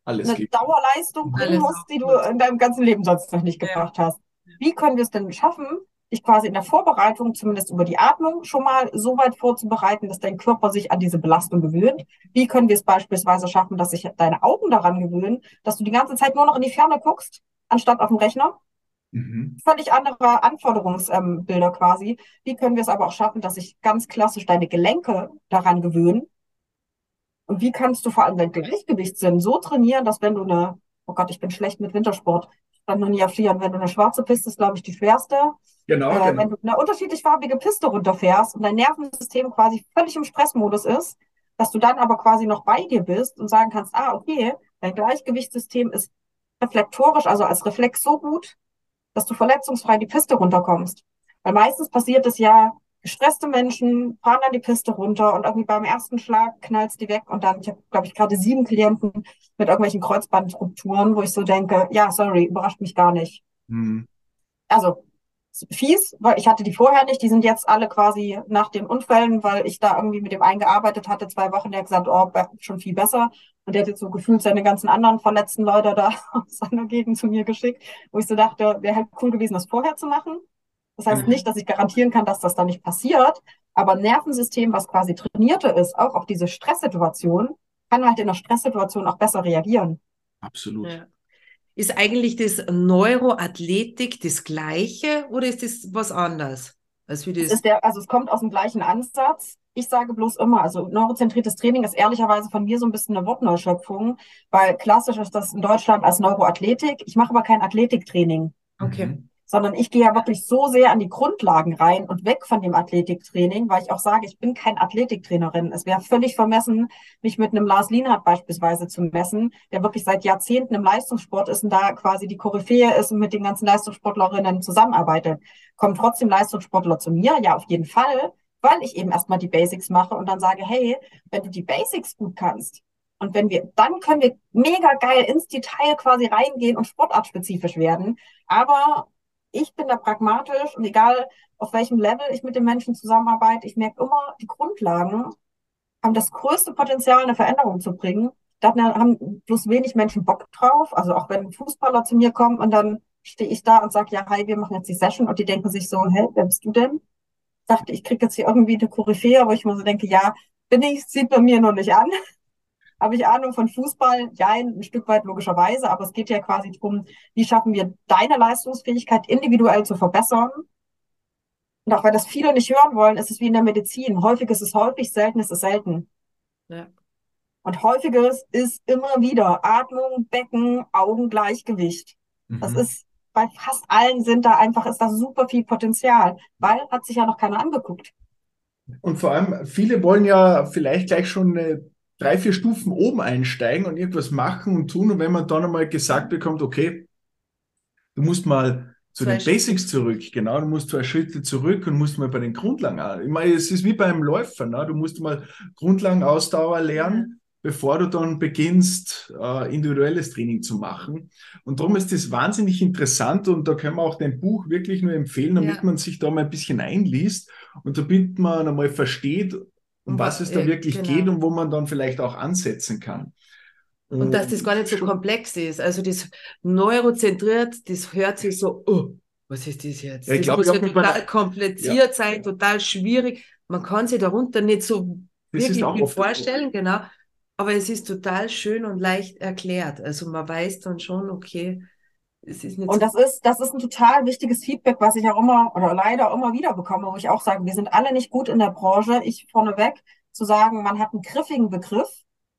Alles eine gibt. Dauerleistung bringen musst, die du in deinem ganzen Leben sonst noch nicht gebracht ja. hast. Wie können wir es denn schaffen, dich quasi in der Vorbereitung, zumindest über die Atmung, schon mal so weit vorzubereiten, dass dein Körper sich an diese Belastung gewöhnt? Wie können wir es beispielsweise schaffen, dass sich deine Augen daran gewöhnen, dass du die ganze Zeit nur noch in die Ferne guckst, anstatt auf dem Rechner? Mhm. Völlig andere Anforderungsbilder ähm, quasi. Wie können wir es aber auch schaffen, dass sich ganz klassisch deine Gelenke daran gewöhnen? Und wie kannst du vor allem dein Gleichgewichtssinn so trainieren, dass wenn du eine, oh Gott, ich bin schlecht mit Wintersport, ich kann noch nie auf Skiern, wenn du eine schwarze Piste ist, glaube ich, die schwerste. Genau, äh, genau. Wenn du eine unterschiedlich farbige Piste runterfährst und dein Nervensystem quasi völlig im Stressmodus ist, dass du dann aber quasi noch bei dir bist und sagen kannst, ah, okay, dein Gleichgewichtssystem ist reflektorisch, also als Reflex so gut, dass du verletzungsfrei die Piste runterkommst. Weil meistens passiert es ja, gestresste Menschen fahren dann die Piste runter und irgendwie beim ersten Schlag knallst die weg und dann, ich habe, glaube ich, gerade sieben Klienten mit irgendwelchen Kreuzbandrupturen, wo ich so denke, ja, sorry, überrascht mich gar nicht. Mhm. Also fies, weil ich hatte die vorher nicht, die sind jetzt alle quasi nach den Unfällen, weil ich da irgendwie mit dem eingearbeitet hatte, zwei Wochen, der hat gesagt, oh, schon viel besser. Und der hat jetzt so gefühlt seine ganzen anderen verletzten Leute da (laughs) aus seiner Gegend zu mir geschickt, wo ich so dachte, wäre halt cool gewesen, das vorher zu machen. Das heißt mhm. nicht, dass ich garantieren kann, dass das da nicht passiert, aber ein Nervensystem, was quasi trainierte ist, auch auf diese Stresssituation, kann halt in der Stresssituation auch besser reagieren. Absolut. Ja. Ist eigentlich das Neuroathletik das Gleiche oder ist das was anderes? Als wie das? Es der, also es kommt aus dem gleichen Ansatz. Ich sage bloß immer, also neurozentriertes Training ist ehrlicherweise von mir so ein bisschen eine Wortneuschöpfung, weil klassisch ist das in Deutschland als Neuroathletik. Ich mache aber kein Athletiktraining. Okay. Sondern ich gehe ja wirklich so sehr an die Grundlagen rein und weg von dem Athletiktraining, weil ich auch sage, ich bin kein Athletiktrainerin. Es wäre völlig vermessen, mich mit einem Lars Lienhardt beispielsweise zu messen, der wirklich seit Jahrzehnten im Leistungssport ist und da quasi die Koryphäe ist und mit den ganzen Leistungssportlerinnen zusammenarbeitet. Kommen trotzdem Leistungssportler zu mir? Ja, auf jeden Fall, weil ich eben erstmal die Basics mache und dann sage, hey, wenn du die Basics gut kannst, und wenn wir, dann können wir mega geil ins Detail quasi reingehen und sportartspezifisch werden. Aber ich bin da pragmatisch und egal auf welchem Level ich mit den Menschen zusammenarbeite, ich merke immer, die Grundlagen haben das größte Potenzial, eine Veränderung zu bringen. Da haben bloß wenig Menschen Bock drauf. Also auch wenn Fußballer zu mir kommen und dann stehe ich da und sage, ja, hi, wir machen jetzt die Session und die denken sich so, hä, wer bist du denn? Ich dachte, ich kriege jetzt hier irgendwie eine Koryphäe, wo ich mir so denke, ja, bin ich, sieht bei mir noch nicht an. Habe ich Ahnung von Fußball? Ja, ein Stück weit logischerweise, aber es geht ja quasi darum, wie schaffen wir deine Leistungsfähigkeit individuell zu verbessern. Und auch weil das viele nicht hören wollen, ist es wie in der Medizin. Häufig ist es häufig, selten ist es selten. Ja. Und häufiges ist immer wieder Atmung, Becken, Augengleichgewicht. Mhm. Das ist bei fast allen sind da einfach, ist da super viel Potenzial, weil hat sich ja noch keiner angeguckt. Und vor allem, viele wollen ja vielleicht gleich schon eine drei, vier Stufen oben einsteigen und irgendwas machen und tun. Und wenn man dann einmal gesagt bekommt, okay, du musst mal zu zwei den Basics zurück, genau, du musst zwei Schritte zurück und musst mal bei den Grundlagen, ich meine, es ist wie beim Läufer, ne? du musst mal Grundlagenausdauer lernen, mhm. bevor du dann beginnst, äh, individuelles Training zu machen. Und darum ist das wahnsinnig interessant und da können wir auch dein Buch wirklich nur empfehlen, damit ja. man sich da mal ein bisschen einliest und damit man einmal versteht, um was es da wirklich genau. geht und wo man dann vielleicht auch ansetzen kann. Und, dass das gar nicht so komplex ist. Also das neurozentriert, das hört sich so, oh, was ist das jetzt? Ja, das glaub, muss ja total meiner... kompliziert ja. sein, total schwierig. Man kann sich darunter nicht so das wirklich vorstellen, genau. Aber es ist total schön und leicht erklärt. Also man weiß dann schon, okay, und das ist, das ist ein total wichtiges Feedback, was ich auch immer oder leider immer wieder bekomme, wo ich auch sage, wir sind alle nicht gut in der Branche. Ich vorneweg zu sagen, man hat einen griffigen Begriff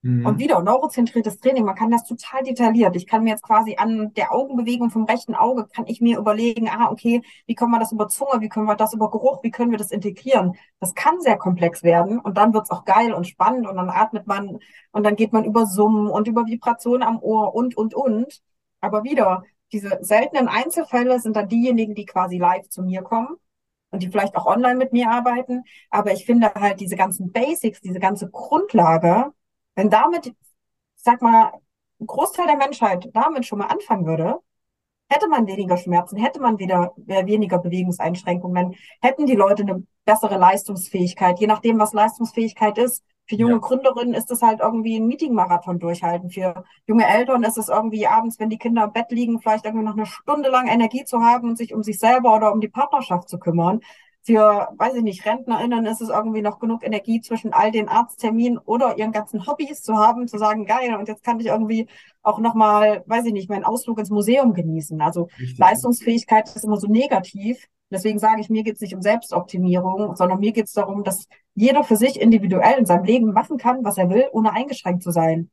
mhm. und wieder neurozentriertes Training. Man kann das total detailliert. Ich kann mir jetzt quasi an der Augenbewegung vom rechten Auge kann ich mir überlegen, ah, okay, wie können wir das über Zunge, wie können wir das über Geruch, wie können wir das integrieren? Das kann sehr komplex werden und dann wird's auch geil und spannend und dann atmet man und dann geht man über Summen und über Vibrationen am Ohr und, und, und. Aber wieder, diese seltenen Einzelfälle sind dann diejenigen, die quasi live zu mir kommen und die vielleicht auch online mit mir arbeiten. Aber ich finde halt diese ganzen Basics, diese ganze Grundlage, wenn damit, sag mal, ein Großteil der Menschheit damit schon mal anfangen würde, hätte man weniger Schmerzen, hätte man wieder weniger Bewegungseinschränkungen, hätten die Leute eine bessere Leistungsfähigkeit, je nachdem, was Leistungsfähigkeit ist. Für junge ja. Gründerinnen ist es halt irgendwie ein Meeting-Marathon durchhalten. Für junge Eltern ist es irgendwie abends, wenn die Kinder im Bett liegen, vielleicht irgendwie noch eine Stunde lang Energie zu haben und sich um sich selber oder um die Partnerschaft zu kümmern. Für, weiß ich nicht, RentnerInnen ist es irgendwie noch genug Energie zwischen all den Arztterminen oder ihren ganzen Hobbys zu haben, zu sagen, geil, und jetzt kann ich irgendwie auch nochmal, weiß ich nicht, meinen Ausflug ins Museum genießen. Also Richtig. Leistungsfähigkeit ist immer so negativ. Deswegen sage ich, mir geht es nicht um Selbstoptimierung, sondern mir geht es darum, dass jeder für sich individuell in seinem Leben machen kann, was er will, ohne eingeschränkt zu sein.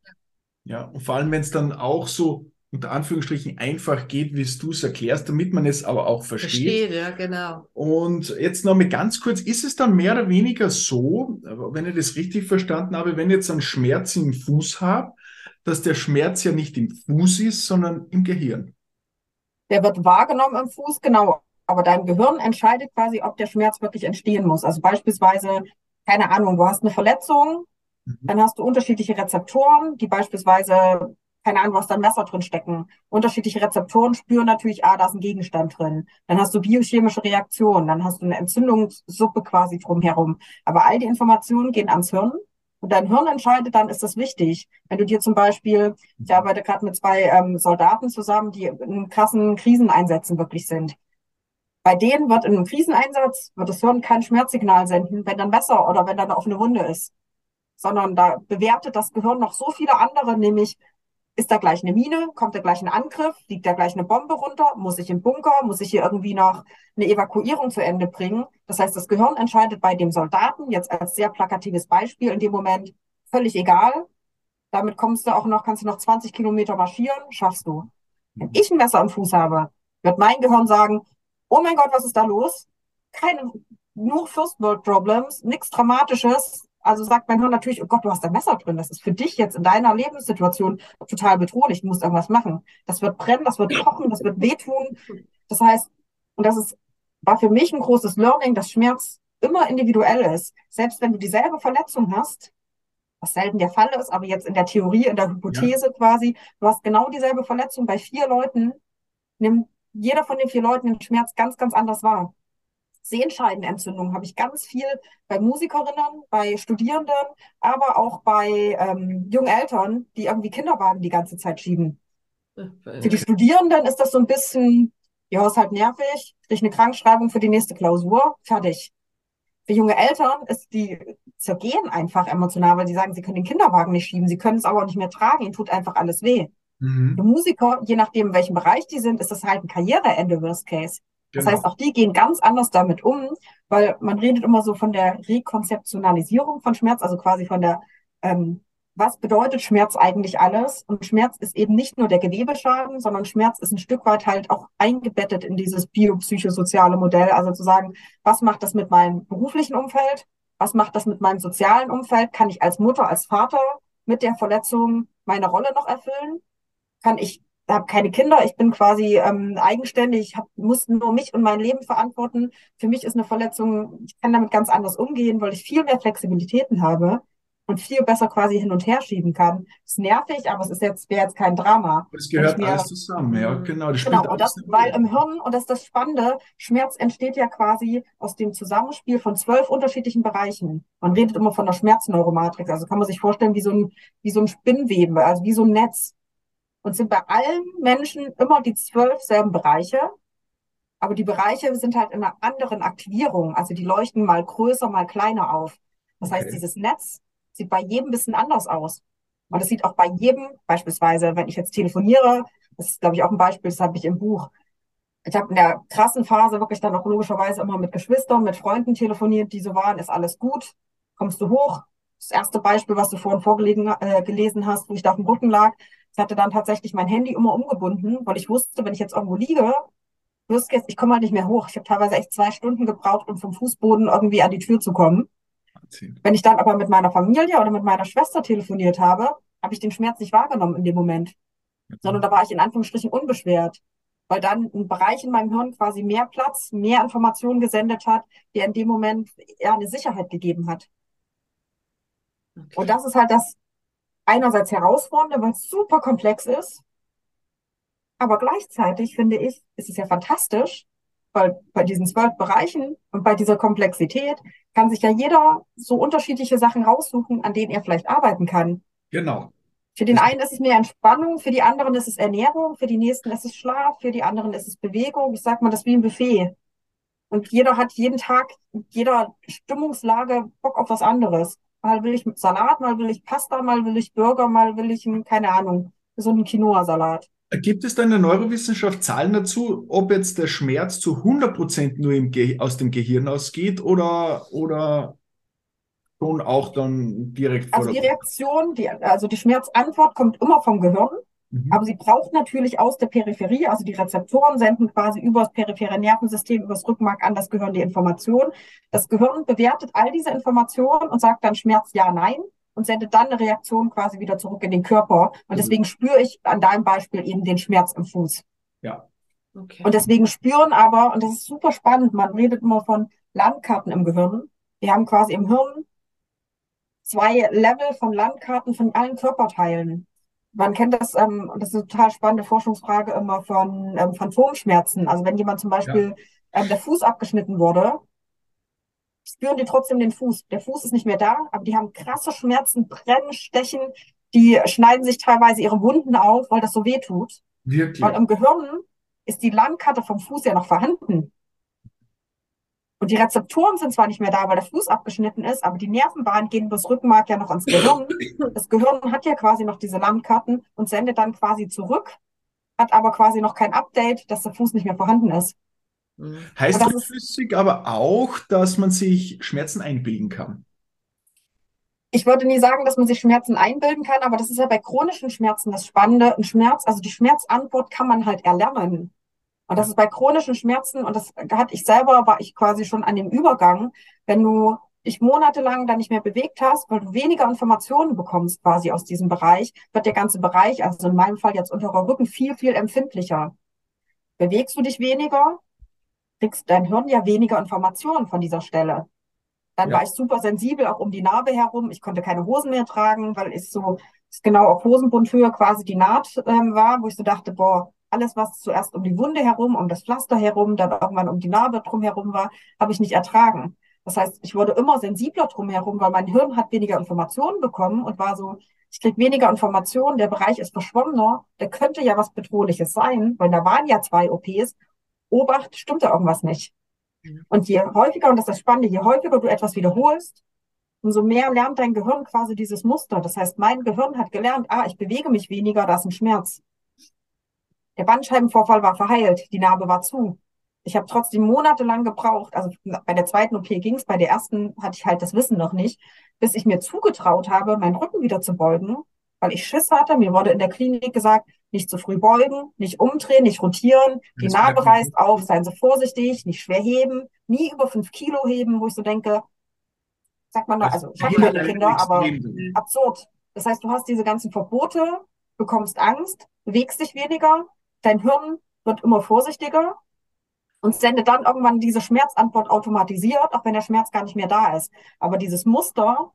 Ja, und vor allem, wenn es dann auch so unter Anführungsstrichen einfach geht, wie du es erklärst, damit man es aber auch versteht. Versteht, ja, genau. Und jetzt noch mal ganz kurz, ist es dann mehr oder weniger so, wenn ich das richtig verstanden habe, wenn ich jetzt einen Schmerz im Fuß habe, dass der Schmerz ja nicht im Fuß ist, sondern im Gehirn? Der wird wahrgenommen im Fuß, genau. Aber dein Gehirn entscheidet quasi, ob der Schmerz wirklich entstehen muss. Also beispielsweise, keine Ahnung, du hast eine Verletzung, mhm. dann hast du unterschiedliche Rezeptoren, die beispielsweise keine Ahnung, was da ein Messer drin stecken. Unterschiedliche Rezeptoren spüren natürlich, ah, da ist ein Gegenstand drin. Dann hast du biochemische Reaktionen, dann hast du eine Entzündungssuppe quasi drumherum. Aber all die Informationen gehen ans Hirn und dein Hirn entscheidet dann, ist das wichtig. Wenn du dir zum Beispiel, ich arbeite gerade mit zwei ähm, Soldaten zusammen, die in krassen Kriseneinsätzen wirklich sind. Bei denen wird in einem Kriseneinsatz, wird das Hirn kein Schmerzsignal senden, wenn dann Messer oder wenn da eine offene Wunde ist. Sondern da bewertet das Gehirn noch so viele andere, nämlich ist da gleich eine Mine? Kommt da gleich ein Angriff? Liegt da gleich eine Bombe runter? Muss ich im Bunker? Muss ich hier irgendwie noch eine Evakuierung zu Ende bringen? Das heißt, das Gehirn entscheidet bei dem Soldaten, jetzt als sehr plakatives Beispiel, in dem Moment völlig egal. Damit kommst du auch noch, kannst du noch 20 Kilometer marschieren, schaffst du. Wenn ich ein Messer am Fuß habe, wird mein Gehirn sagen, oh mein Gott, was ist da los? Keine, nur First World Problems, nichts Dramatisches, also sagt mein Hirn natürlich, oh Gott, du hast ein Messer drin. Das ist für dich jetzt in deiner Lebenssituation total bedrohlich. Du musst irgendwas machen. Das wird brennen, das wird kochen, das wird wehtun. Das heißt, und das ist, war für mich ein großes Learning, dass Schmerz immer individuell ist. Selbst wenn du dieselbe Verletzung hast, was selten der Fall ist, aber jetzt in der Theorie, in der Hypothese ja. quasi, du hast genau dieselbe Verletzung bei vier Leuten, nimmt jeder von den vier Leuten den Schmerz ganz, ganz anders wahr. Sehenscheidenentzündung habe ich ganz viel bei Musikerinnen, bei Studierenden, aber auch bei ähm, jungen Eltern, die irgendwie Kinderwagen die ganze Zeit schieben. Für die Studierenden ist das so ein bisschen, ja, ist halt nervig, kriege eine Krankschreibung für die nächste Klausur, fertig. Für junge Eltern ist die zergehen einfach emotional, weil sie sagen, sie können den Kinderwagen nicht schieben, sie können es aber auch nicht mehr tragen, ihnen tut einfach alles weh. Mhm. Für Musiker, je nachdem, in welchem Bereich die sind, ist das halt ein Karriereende, Worst Case. Das genau. heißt, auch die gehen ganz anders damit um, weil man redet immer so von der Rekonzeptionalisierung von Schmerz, also quasi von der, ähm, was bedeutet Schmerz eigentlich alles? Und Schmerz ist eben nicht nur der Gewebeschaden, sondern Schmerz ist ein Stück weit halt auch eingebettet in dieses biopsychosoziale Modell. Also zu sagen, was macht das mit meinem beruflichen Umfeld? Was macht das mit meinem sozialen Umfeld? Kann ich als Mutter, als Vater mit der Verletzung meine Rolle noch erfüllen? Kann ich habe keine Kinder, ich bin quasi ähm, eigenständig, ich hab, muss nur mich und mein Leben verantworten. Für mich ist eine Verletzung, ich kann damit ganz anders umgehen, weil ich viel mehr Flexibilitäten habe und viel besser quasi hin und her schieben kann. ist nervig, aber es ist jetzt, wäre jetzt kein Drama. Es gehört mir, alles zusammen, ja, mhm. genau. Das genau, und das, weil im Hirn, und das ist das Spannende, Schmerz entsteht ja quasi aus dem Zusammenspiel von zwölf unterschiedlichen Bereichen. Man redet immer von der Schmerzneuromatrix, also kann man sich vorstellen wie so ein, wie so ein Spinnweben, also wie so ein Netz und sind bei allen Menschen immer die zwölf selben Bereiche. Aber die Bereiche sind halt in einer anderen Aktivierung. Also die leuchten mal größer, mal kleiner auf. Das okay. heißt, dieses Netz sieht bei jedem ein bisschen anders aus. Und es sieht auch bei jedem, beispielsweise, wenn ich jetzt telefoniere, das ist, glaube ich, auch ein Beispiel, das habe ich im Buch. Ich habe in der krassen Phase wirklich dann auch logischerweise immer mit Geschwistern, mit Freunden telefoniert, die so waren, ist alles gut, kommst du hoch. Das erste Beispiel, was du vorhin vorgelesen äh, gelesen hast, wo ich da auf dem Rücken lag, ich hatte dann tatsächlich mein Handy immer umgebunden, weil ich wusste, wenn ich jetzt irgendwo liege, wirst jetzt, ich komme halt nicht mehr hoch. Ich habe teilweise echt zwei Stunden gebraucht, um vom Fußboden irgendwie an die Tür zu kommen. Wenn ich dann aber mit meiner Familie oder mit meiner Schwester telefoniert habe, habe ich den Schmerz nicht wahrgenommen in dem Moment, mhm. sondern da war ich in Anführungsstrichen unbeschwert, weil dann ein Bereich in meinem Hirn quasi mehr Platz, mehr Informationen gesendet hat, der in dem Moment eher eine Sicherheit gegeben hat. Okay. Und das ist halt das, einerseits herausfordernd, weil es super komplex ist. Aber gleichzeitig finde ich, ist es ja fantastisch, weil bei diesen zwölf Bereichen und bei dieser Komplexität kann sich ja jeder so unterschiedliche Sachen raussuchen, an denen er vielleicht arbeiten kann. Genau. Für den einen ist es mehr Entspannung, für die anderen ist es Ernährung, für die nächsten ist es Schlaf, für die anderen ist es Bewegung. Ich sag mal, das ist wie ein Buffet. Und jeder hat jeden Tag, jeder Stimmungslage Bock auf was anderes. Mal will ich Salat, mal will ich Pasta, mal will ich Burger, mal will ich, keine Ahnung, so einen Quinoa-Salat. Gibt es da in der Neurowissenschaft Zahlen dazu, ob jetzt der Schmerz zu 100% nur aus dem Gehirn ausgeht oder, oder schon auch dann direkt Also die Reaktion, die, also die Schmerzantwort kommt immer vom Gehirn. Mhm. Aber sie braucht natürlich aus der Peripherie, also die Rezeptoren senden quasi über das periphere Nervensystem, über das Rückenmark an das Gehirn die Information. Das Gehirn bewertet all diese Informationen und sagt dann Schmerz ja, nein und sendet dann eine Reaktion quasi wieder zurück in den Körper. Und mhm. deswegen spüre ich an deinem Beispiel eben den Schmerz im Fuß. Ja. Okay. Und deswegen spüren aber, und das ist super spannend, man redet immer von Landkarten im Gehirn. Wir haben quasi im Hirn zwei Level von Landkarten von allen Körperteilen. Man kennt das, ähm, das ist eine total spannende Forschungsfrage immer von ähm, Phantomschmerzen. Also wenn jemand zum Beispiel ja. ähm, der Fuß abgeschnitten wurde, spüren die trotzdem den Fuß. Der Fuß ist nicht mehr da, aber die haben krasse Schmerzen, brennen, stechen, die schneiden sich teilweise ihre Wunden auf, weil das so weh tut. Wirklich? Weil im Gehirn ist die Landkarte vom Fuß ja noch vorhanden. Und die Rezeptoren sind zwar nicht mehr da, weil der Fuß abgeschnitten ist, aber die Nervenbahnen gehen bis Rückenmark ja noch ins Gehirn. Das Gehirn hat ja quasi noch diese Landkarten und sendet dann quasi zurück, hat aber quasi noch kein Update, dass der Fuß nicht mehr vorhanden ist. Heißt das flüssig aber auch, dass man sich Schmerzen einbilden kann? Ich würde nie sagen, dass man sich Schmerzen einbilden kann, aber das ist ja bei chronischen Schmerzen das Spannende. Ein Schmerz, also die Schmerzantwort kann man halt erlernen. Und das ist bei chronischen Schmerzen, und das hatte ich selber, war ich quasi schon an dem Übergang, wenn du dich monatelang da nicht mehr bewegt hast, weil du weniger Informationen bekommst quasi aus diesem Bereich, wird der ganze Bereich, also in meinem Fall jetzt unterer Rücken, viel, viel empfindlicher. Bewegst du dich weniger, kriegst dein Hirn ja weniger Informationen von dieser Stelle. Dann ja. war ich super sensibel auch um die Narbe herum. Ich konnte keine Hosen mehr tragen, weil es so es genau auf Hosenbundhöhe quasi die Naht ähm, war, wo ich so dachte, boah, alles, was zuerst um die Wunde herum, um das Pflaster herum, dann irgendwann um die Narbe drum herum war, habe ich nicht ertragen. Das heißt, ich wurde immer sensibler drum herum, weil mein Hirn hat weniger Informationen bekommen und war so, ich krieg weniger Informationen, der Bereich ist verschwommener, der könnte ja was Bedrohliches sein, weil da waren ja zwei OPs. Obacht, stimmt da irgendwas nicht. Und je häufiger, und das ist das Spannende, je häufiger du etwas wiederholst, umso mehr lernt dein Gehirn quasi dieses Muster. Das heißt, mein Gehirn hat gelernt, ah, ich bewege mich weniger, da ist ein Schmerz. Der Bandscheibenvorfall war verheilt, die Narbe war zu. Ich habe trotzdem monatelang gebraucht, also bei der zweiten OP ging es, bei der ersten hatte ich halt das Wissen noch nicht, bis ich mir zugetraut habe, meinen Rücken wieder zu beugen, weil ich Schiss hatte. Mir wurde in der Klinik gesagt, nicht zu früh beugen, nicht umdrehen, nicht rotieren, die Narbe reißt auf, seien Sie vorsichtig, nicht schwer heben, nie über fünf Kilo heben, wo ich so denke, sagt man, also ich habe keine Kinder, aber absurd. Das heißt, du hast diese ganzen Verbote, bekommst Angst, bewegst dich weniger, dein Hirn wird immer vorsichtiger und sendet dann irgendwann diese Schmerzantwort automatisiert, auch wenn der Schmerz gar nicht mehr da ist. Aber dieses Muster,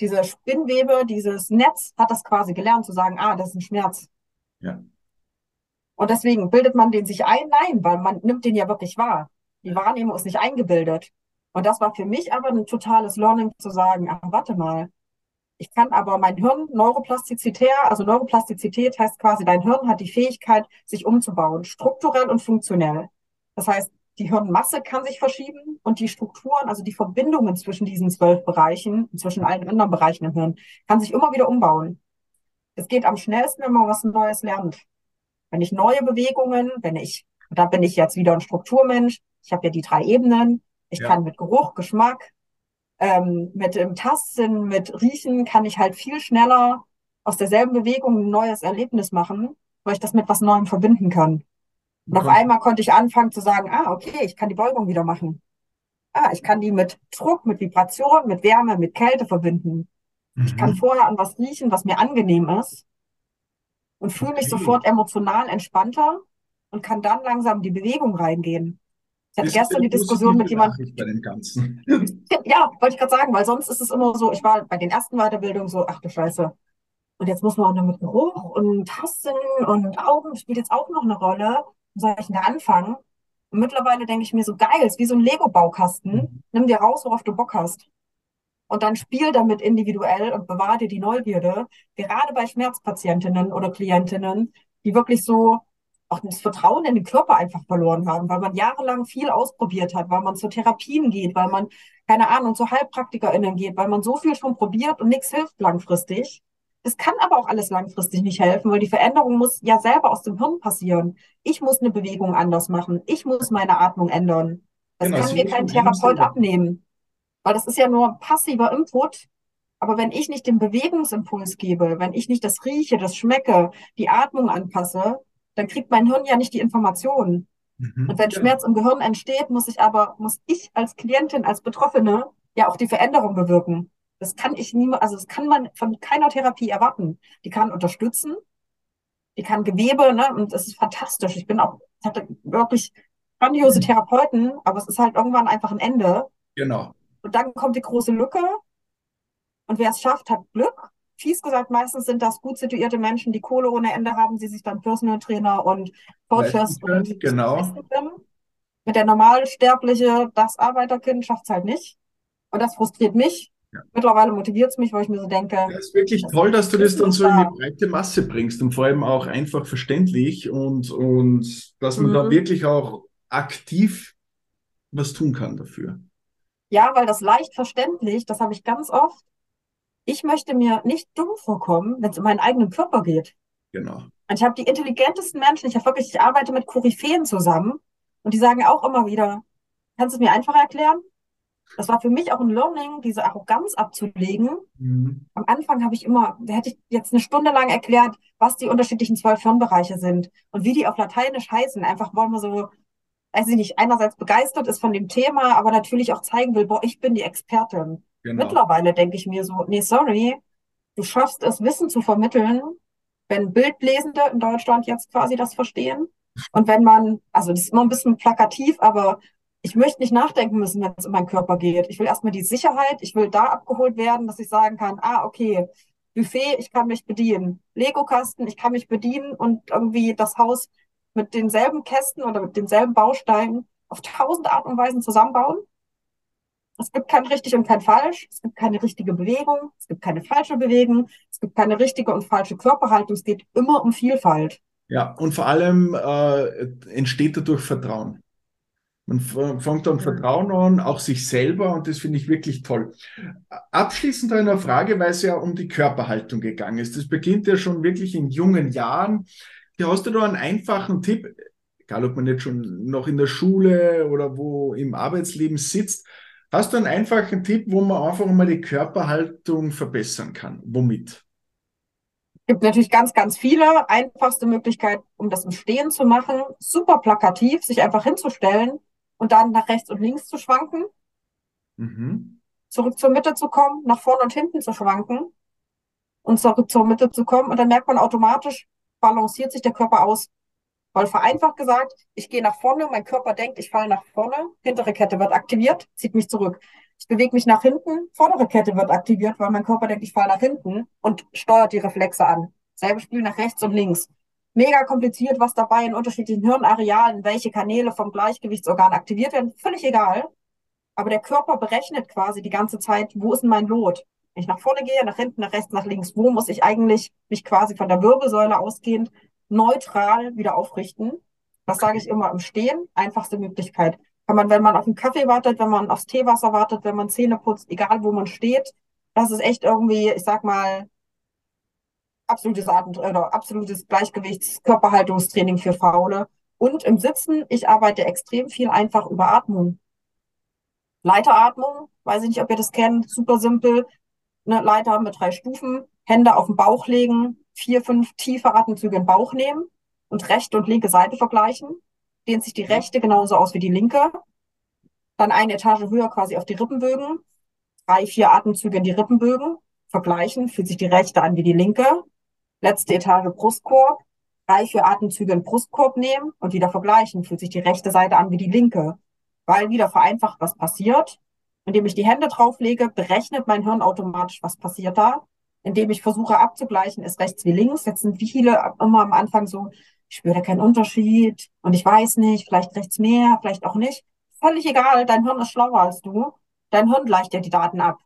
diese Spinnwebe, dieses Netz hat das quasi gelernt zu sagen, ah, das ist ein Schmerz. Ja. Und deswegen bildet man den sich ein? Nein, weil man nimmt den ja wirklich wahr. Die Wahrnehmung ist nicht eingebildet. Und das war für mich aber ein totales Learning zu sagen, ach, warte mal, ich kann aber mein Hirn neuroplastizitär, also Neuroplastizität heißt quasi, dein Hirn hat die Fähigkeit, sich umzubauen, strukturell und funktionell. Das heißt, die Hirnmasse kann sich verschieben und die Strukturen, also die Verbindungen zwischen diesen zwölf Bereichen, zwischen allen anderen Bereichen im Hirn, kann sich immer wieder umbauen. Es geht am schnellsten, wenn man was Neues lernt. Wenn ich neue Bewegungen, wenn ich, da bin ich jetzt wieder ein Strukturmensch, ich habe ja die drei Ebenen, ich ja. kann mit Geruch, Geschmack, ähm, mit dem Tasten, mit Riechen kann ich halt viel schneller aus derselben Bewegung ein neues Erlebnis machen, weil ich das mit was Neuem verbinden kann. Und auf einmal konnte ich anfangen zu sagen, ah, okay, ich kann die Beugung wieder machen. Ah, ich kann die mit Druck, mit Vibration, mit Wärme, mit Kälte verbinden. Mhm. Ich kann mhm. vorher an was riechen, was mir angenehm ist und fühle okay. mich sofort emotional entspannter und kann dann langsam die Bewegung reingehen. Ich hatte gestern die Diskussion mit jemandem. Bei dem Ganzen. (laughs) ja, wollte ich gerade sagen, weil sonst ist es immer so, ich war bei den ersten Weiterbildungen so, ach du Scheiße. Und jetzt muss man auch noch mit Geruch und Tasten und Augen spielt jetzt auch noch eine Rolle. Wo soll ich denn da anfangen? Und mittlerweile denke ich mir so, geil, ist wie so ein Lego-Baukasten. Mhm. Nimm dir raus, worauf du Bock hast. Und dann spiel damit individuell und bewahre dir die Neugierde. Gerade bei Schmerzpatientinnen oder Klientinnen, die wirklich so auch das Vertrauen in den Körper einfach verloren haben, weil man jahrelang viel ausprobiert hat, weil man zu Therapien geht, weil man, keine Ahnung, zu HeilpraktikerInnen geht, weil man so viel schon probiert und nichts hilft langfristig. Es kann aber auch alles langfristig nicht helfen, weil die Veränderung muss ja selber aus dem Hirn passieren. Ich muss eine Bewegung anders machen. Ich muss meine Atmung ändern. Das genau, kann mir kein Therapeut abnehmen. Weil das ist ja nur passiver Input. Aber wenn ich nicht den Bewegungsimpuls gebe, wenn ich nicht das rieche, das schmecke, die Atmung anpasse, dann kriegt mein Hirn ja nicht die Informationen. Mhm, und wenn ja. Schmerz im Gehirn entsteht, muss ich aber, muss ich als Klientin, als Betroffene ja auch die Veränderung bewirken. Das kann ich nie, also das kann man von keiner Therapie erwarten. Die kann unterstützen, die kann Gewebe, ne? Und das ist fantastisch. Ich bin auch, ich hatte wirklich grandiose mhm. Therapeuten, aber es ist halt irgendwann einfach ein Ende. Genau. Und dann kommt die große Lücke. Und wer es schafft, hat Glück. Fies gesagt, meistens sind das gut situierte Menschen, die Kohle ohne Ende haben, die sich dann Personal Trainer und Coaches und genau. Mit der Normalsterbliche, das Arbeiterkind schafft es halt nicht. Und das frustriert mich. Ja. Mittlerweile motiviert es mich, weil ich mir so denke. Es ist wirklich das toll, dass du das dann so in die breite Masse bringst und vor allem auch einfach verständlich und, und dass man mhm. da wirklich auch aktiv was tun kann dafür. Ja, weil das leicht verständlich, das habe ich ganz oft. Ich möchte mir nicht dumm vorkommen, wenn es um meinen eigenen Körper geht. Genau. Und ich habe die intelligentesten Menschen, ich habe wirklich, ich arbeite mit Koryphäen zusammen und die sagen auch immer wieder, kannst du es mir einfach erklären? Das war für mich auch ein Learning, diese Arroganz abzulegen. Mhm. Am Anfang habe ich immer, da hätte ich jetzt eine Stunde lang erklärt, was die unterschiedlichen zwölf Hirnbereiche sind und wie die auf Lateinisch heißen. Einfach wollen wir so, weiß ich nicht, einerseits begeistert ist von dem Thema, aber natürlich auch zeigen will, boah, ich bin die Expertin. Genau. Mittlerweile denke ich mir so, nee, sorry, du schaffst es, Wissen zu vermitteln, wenn Bildlesende in Deutschland jetzt quasi das verstehen. Und wenn man, also das ist immer ein bisschen plakativ, aber ich möchte nicht nachdenken müssen, wenn es um meinen Körper geht. Ich will erstmal die Sicherheit, ich will da abgeholt werden, dass ich sagen kann, ah, okay, Buffet, ich kann mich bedienen. Lego-Kasten, ich kann mich bedienen und irgendwie das Haus mit denselben Kästen oder mit denselben Bausteinen auf tausend Art und Weisen zusammenbauen. Es gibt kein richtig und kein falsch. Es gibt keine richtige Bewegung. Es gibt keine falsche Bewegung. Es gibt keine richtige und falsche Körperhaltung. Es geht immer um Vielfalt. Ja, und vor allem äh, entsteht dadurch Vertrauen. Man fängt dann Vertrauen an, auch sich selber, und das finde ich wirklich toll. Abschließend einer Frage, weil es ja um die Körperhaltung gegangen ist. Das beginnt ja schon wirklich in jungen Jahren. Hier hast du da einen einfachen Tipp, egal ob man jetzt schon noch in der Schule oder wo im Arbeitsleben sitzt. Hast du einen einfachen Tipp, wo man einfach mal die Körperhaltung verbessern kann? Womit? Es gibt natürlich ganz, ganz viele. Einfachste Möglichkeit, um das im Stehen zu machen, super plakativ, sich einfach hinzustellen und dann nach rechts und links zu schwanken, mhm. zurück zur Mitte zu kommen, nach vorne und hinten zu schwanken und zurück zur Mitte zu kommen. Und dann merkt man automatisch, balanciert sich der Körper aus. Weil vereinfacht gesagt, ich gehe nach vorne, mein Körper denkt, ich falle nach vorne, hintere Kette wird aktiviert, zieht mich zurück. Ich bewege mich nach hinten, vordere Kette wird aktiviert, weil mein Körper denkt, ich falle nach hinten und steuert die Reflexe an. Selbe Spiel nach rechts und links mega kompliziert, was dabei in unterschiedlichen Hirnarealen, welche Kanäle vom Gleichgewichtsorgan aktiviert werden, völlig egal. Aber der Körper berechnet quasi die ganze Zeit, wo ist denn mein Lot? Wenn ich nach vorne gehe, nach hinten, nach rechts, nach links, wo muss ich eigentlich mich quasi von der Wirbelsäule ausgehend neutral wieder aufrichten? Das sage ich immer im Stehen, einfachste Möglichkeit. Kann man, wenn man auf einen Kaffee wartet, wenn man aufs Teewasser wartet, wenn man Zähne putzt, egal wo man steht, das ist echt irgendwie, ich sag mal, absolutes Atem oder absolutes Gleichgewichts für Faule. Und im Sitzen, ich arbeite extrem viel einfach über Atmung. Leiteratmung, weiß ich nicht, ob ihr das kennt, super simpel. Eine Leiter mit drei Stufen, Hände auf den Bauch legen, vier, fünf tiefe Atemzüge in den Bauch nehmen und rechte und linke Seite vergleichen. Dehnt sich die rechte genauso aus wie die linke. Dann eine Etage höher quasi auf die Rippenbögen. Drei, vier Atemzüge in die Rippenbögen. Vergleichen, fühlt sich die rechte an wie die linke letzte Etage Brustkorb, drei, vier Atemzüge in Brustkorb nehmen und wieder vergleichen. Fühlt sich die rechte Seite an wie die linke. Weil wieder vereinfacht, was passiert. Indem ich die Hände drauflege, berechnet mein Hirn automatisch, was passiert da. Indem ich versuche abzugleichen, ist rechts wie links. Jetzt sind viele immer am Anfang so, ich spüre da keinen Unterschied und ich weiß nicht, vielleicht rechts mehr, vielleicht auch nicht. Völlig egal, dein Hirn ist schlauer als du. Dein Hirn gleicht dir die Daten ab.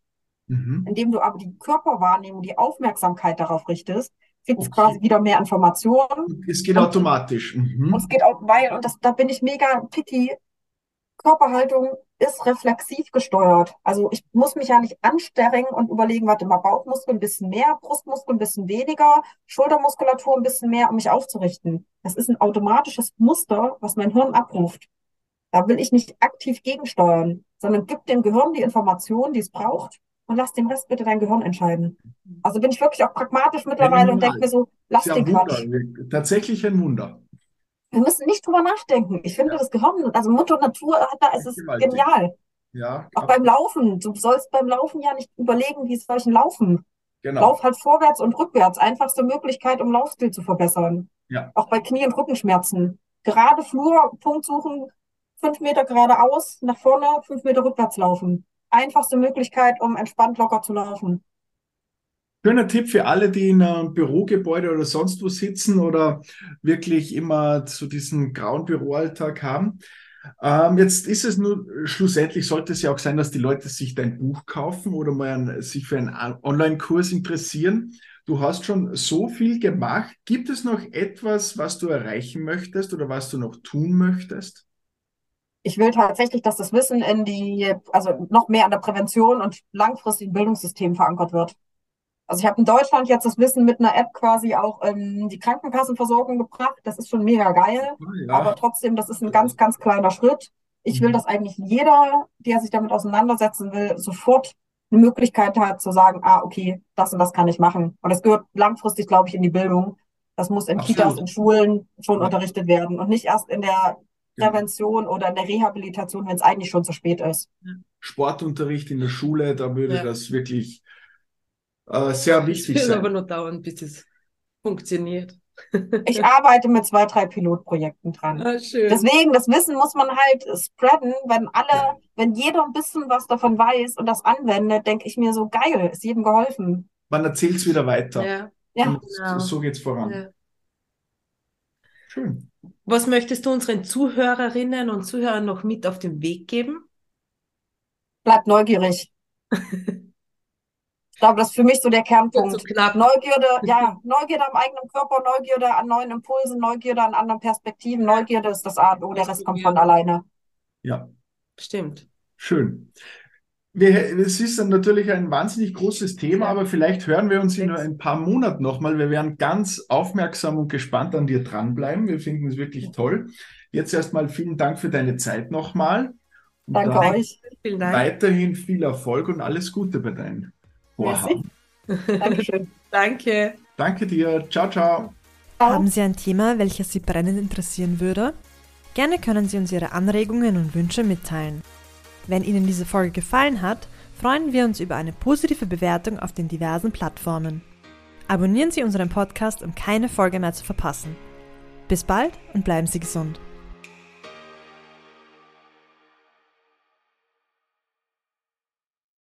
Mhm. Indem du aber die Körperwahrnehmung, die Aufmerksamkeit darauf richtest, kriegt es okay. quasi wieder mehr Informationen. Es geht automatisch. Mhm. Und es geht auch, weil, und das, da bin ich mega picky, Körperhaltung ist reflexiv gesteuert. Also ich muss mich ja nicht anstrengen und überlegen, warte mal, Bauchmuskel ein bisschen mehr, Brustmuskel ein bisschen weniger, Schultermuskulatur ein bisschen mehr, um mich aufzurichten. Das ist ein automatisches Muster, was mein Hirn abruft. Da will ich nicht aktiv gegensteuern, sondern gib dem Gehirn die Information, die es braucht, und lass den Rest bitte dein Gehirn entscheiden. Also bin ich wirklich auch pragmatisch mittlerweile und denke mir so, lass ja den Quatsch. Tatsächlich ein Wunder. Wir müssen nicht drüber nachdenken. Ich finde ja. das Gehirn, also Mutter Natur hat da, es ist genial. Ja, auch beim Laufen. Du sollst beim Laufen ja nicht überlegen, wie soll ich laufen. Genau. Lauf halt vorwärts und rückwärts. Einfachste Möglichkeit, um Laufstil zu verbessern. Ja. Auch bei Knie- und Rückenschmerzen. Gerade Flur, Punkt suchen, fünf Meter geradeaus, nach vorne, fünf Meter rückwärts laufen. Einfachste Möglichkeit, um entspannt locker zu laufen. Schöner Tipp für alle, die in einem Bürogebäude oder sonst wo sitzen oder wirklich immer so diesen grauen Büroalltag haben. Ähm, jetzt ist es nur, schlussendlich sollte es ja auch sein, dass die Leute sich dein Buch kaufen oder mal ein, sich für einen Online-Kurs interessieren. Du hast schon so viel gemacht. Gibt es noch etwas, was du erreichen möchtest oder was du noch tun möchtest? Ich will tatsächlich, dass das Wissen in die, also noch mehr an der Prävention und langfristigen Bildungssystem verankert wird. Also ich habe in Deutschland jetzt das Wissen mit einer App quasi auch in die Krankenkassenversorgung gebracht. Das ist schon mega geil. Ah, ja. Aber trotzdem, das ist ein ganz, ganz kleiner Schritt. Ich will, mhm. dass eigentlich jeder, der sich damit auseinandersetzen will, sofort eine Möglichkeit hat zu sagen, ah, okay, das und das kann ich machen. Und das gehört langfristig, glaube ich, in die Bildung. Das muss in Absolut. Kitas und Schulen schon ja. unterrichtet werden und nicht erst in der Prävention ja. oder in der Rehabilitation, wenn es eigentlich schon zu spät ist. Sportunterricht in der Schule, da würde ja. das wirklich äh, sehr (laughs) wichtig sein. Es wird aber nur dauern, bis es funktioniert. (laughs) Ich arbeite mit zwei, drei Pilotprojekten dran. Ah, Deswegen, das Wissen muss man halt spreaden, wenn alle, ja. wenn jeder ein bisschen was davon weiß und das anwendet, denke ich mir so, geil, ist jedem geholfen. Man erzählt es wieder weiter. Ja. ja. Genau. So es voran. Ja. Schön. Was möchtest du unseren Zuhörerinnen und Zuhörern noch mit auf den Weg geben? Bleibt neugierig. (laughs) Ich glaube, das ist für mich so der Kernpunkt. So Neugierde, ja, Neugierde am eigenen Körper, Neugierde an neuen Impulsen, Neugierde an anderen Perspektiven. Neugierde ist das A und O, der Rest kommt von alleine. Ja. Stimmt. Schön. es ist natürlich ein wahnsinnig großes Thema, aber vielleicht hören wir uns in ein paar Monaten nochmal. Wir werden ganz aufmerksam und gespannt an dir dranbleiben. Wir finden es wirklich toll. Jetzt erstmal vielen Dank für deine Zeit nochmal. Danke euch. Vielen Dank. Weiterhin viel Erfolg und alles Gute bei deinen Wow. Dankeschön. Danke. Danke dir. Ciao, ciao. Haben Sie ein Thema, welches Sie brennend interessieren würde? Gerne können Sie uns Ihre Anregungen und Wünsche mitteilen. Wenn Ihnen diese Folge gefallen hat, freuen wir uns über eine positive Bewertung auf den diversen Plattformen. Abonnieren Sie unseren Podcast, um keine Folge mehr zu verpassen. Bis bald und bleiben Sie gesund.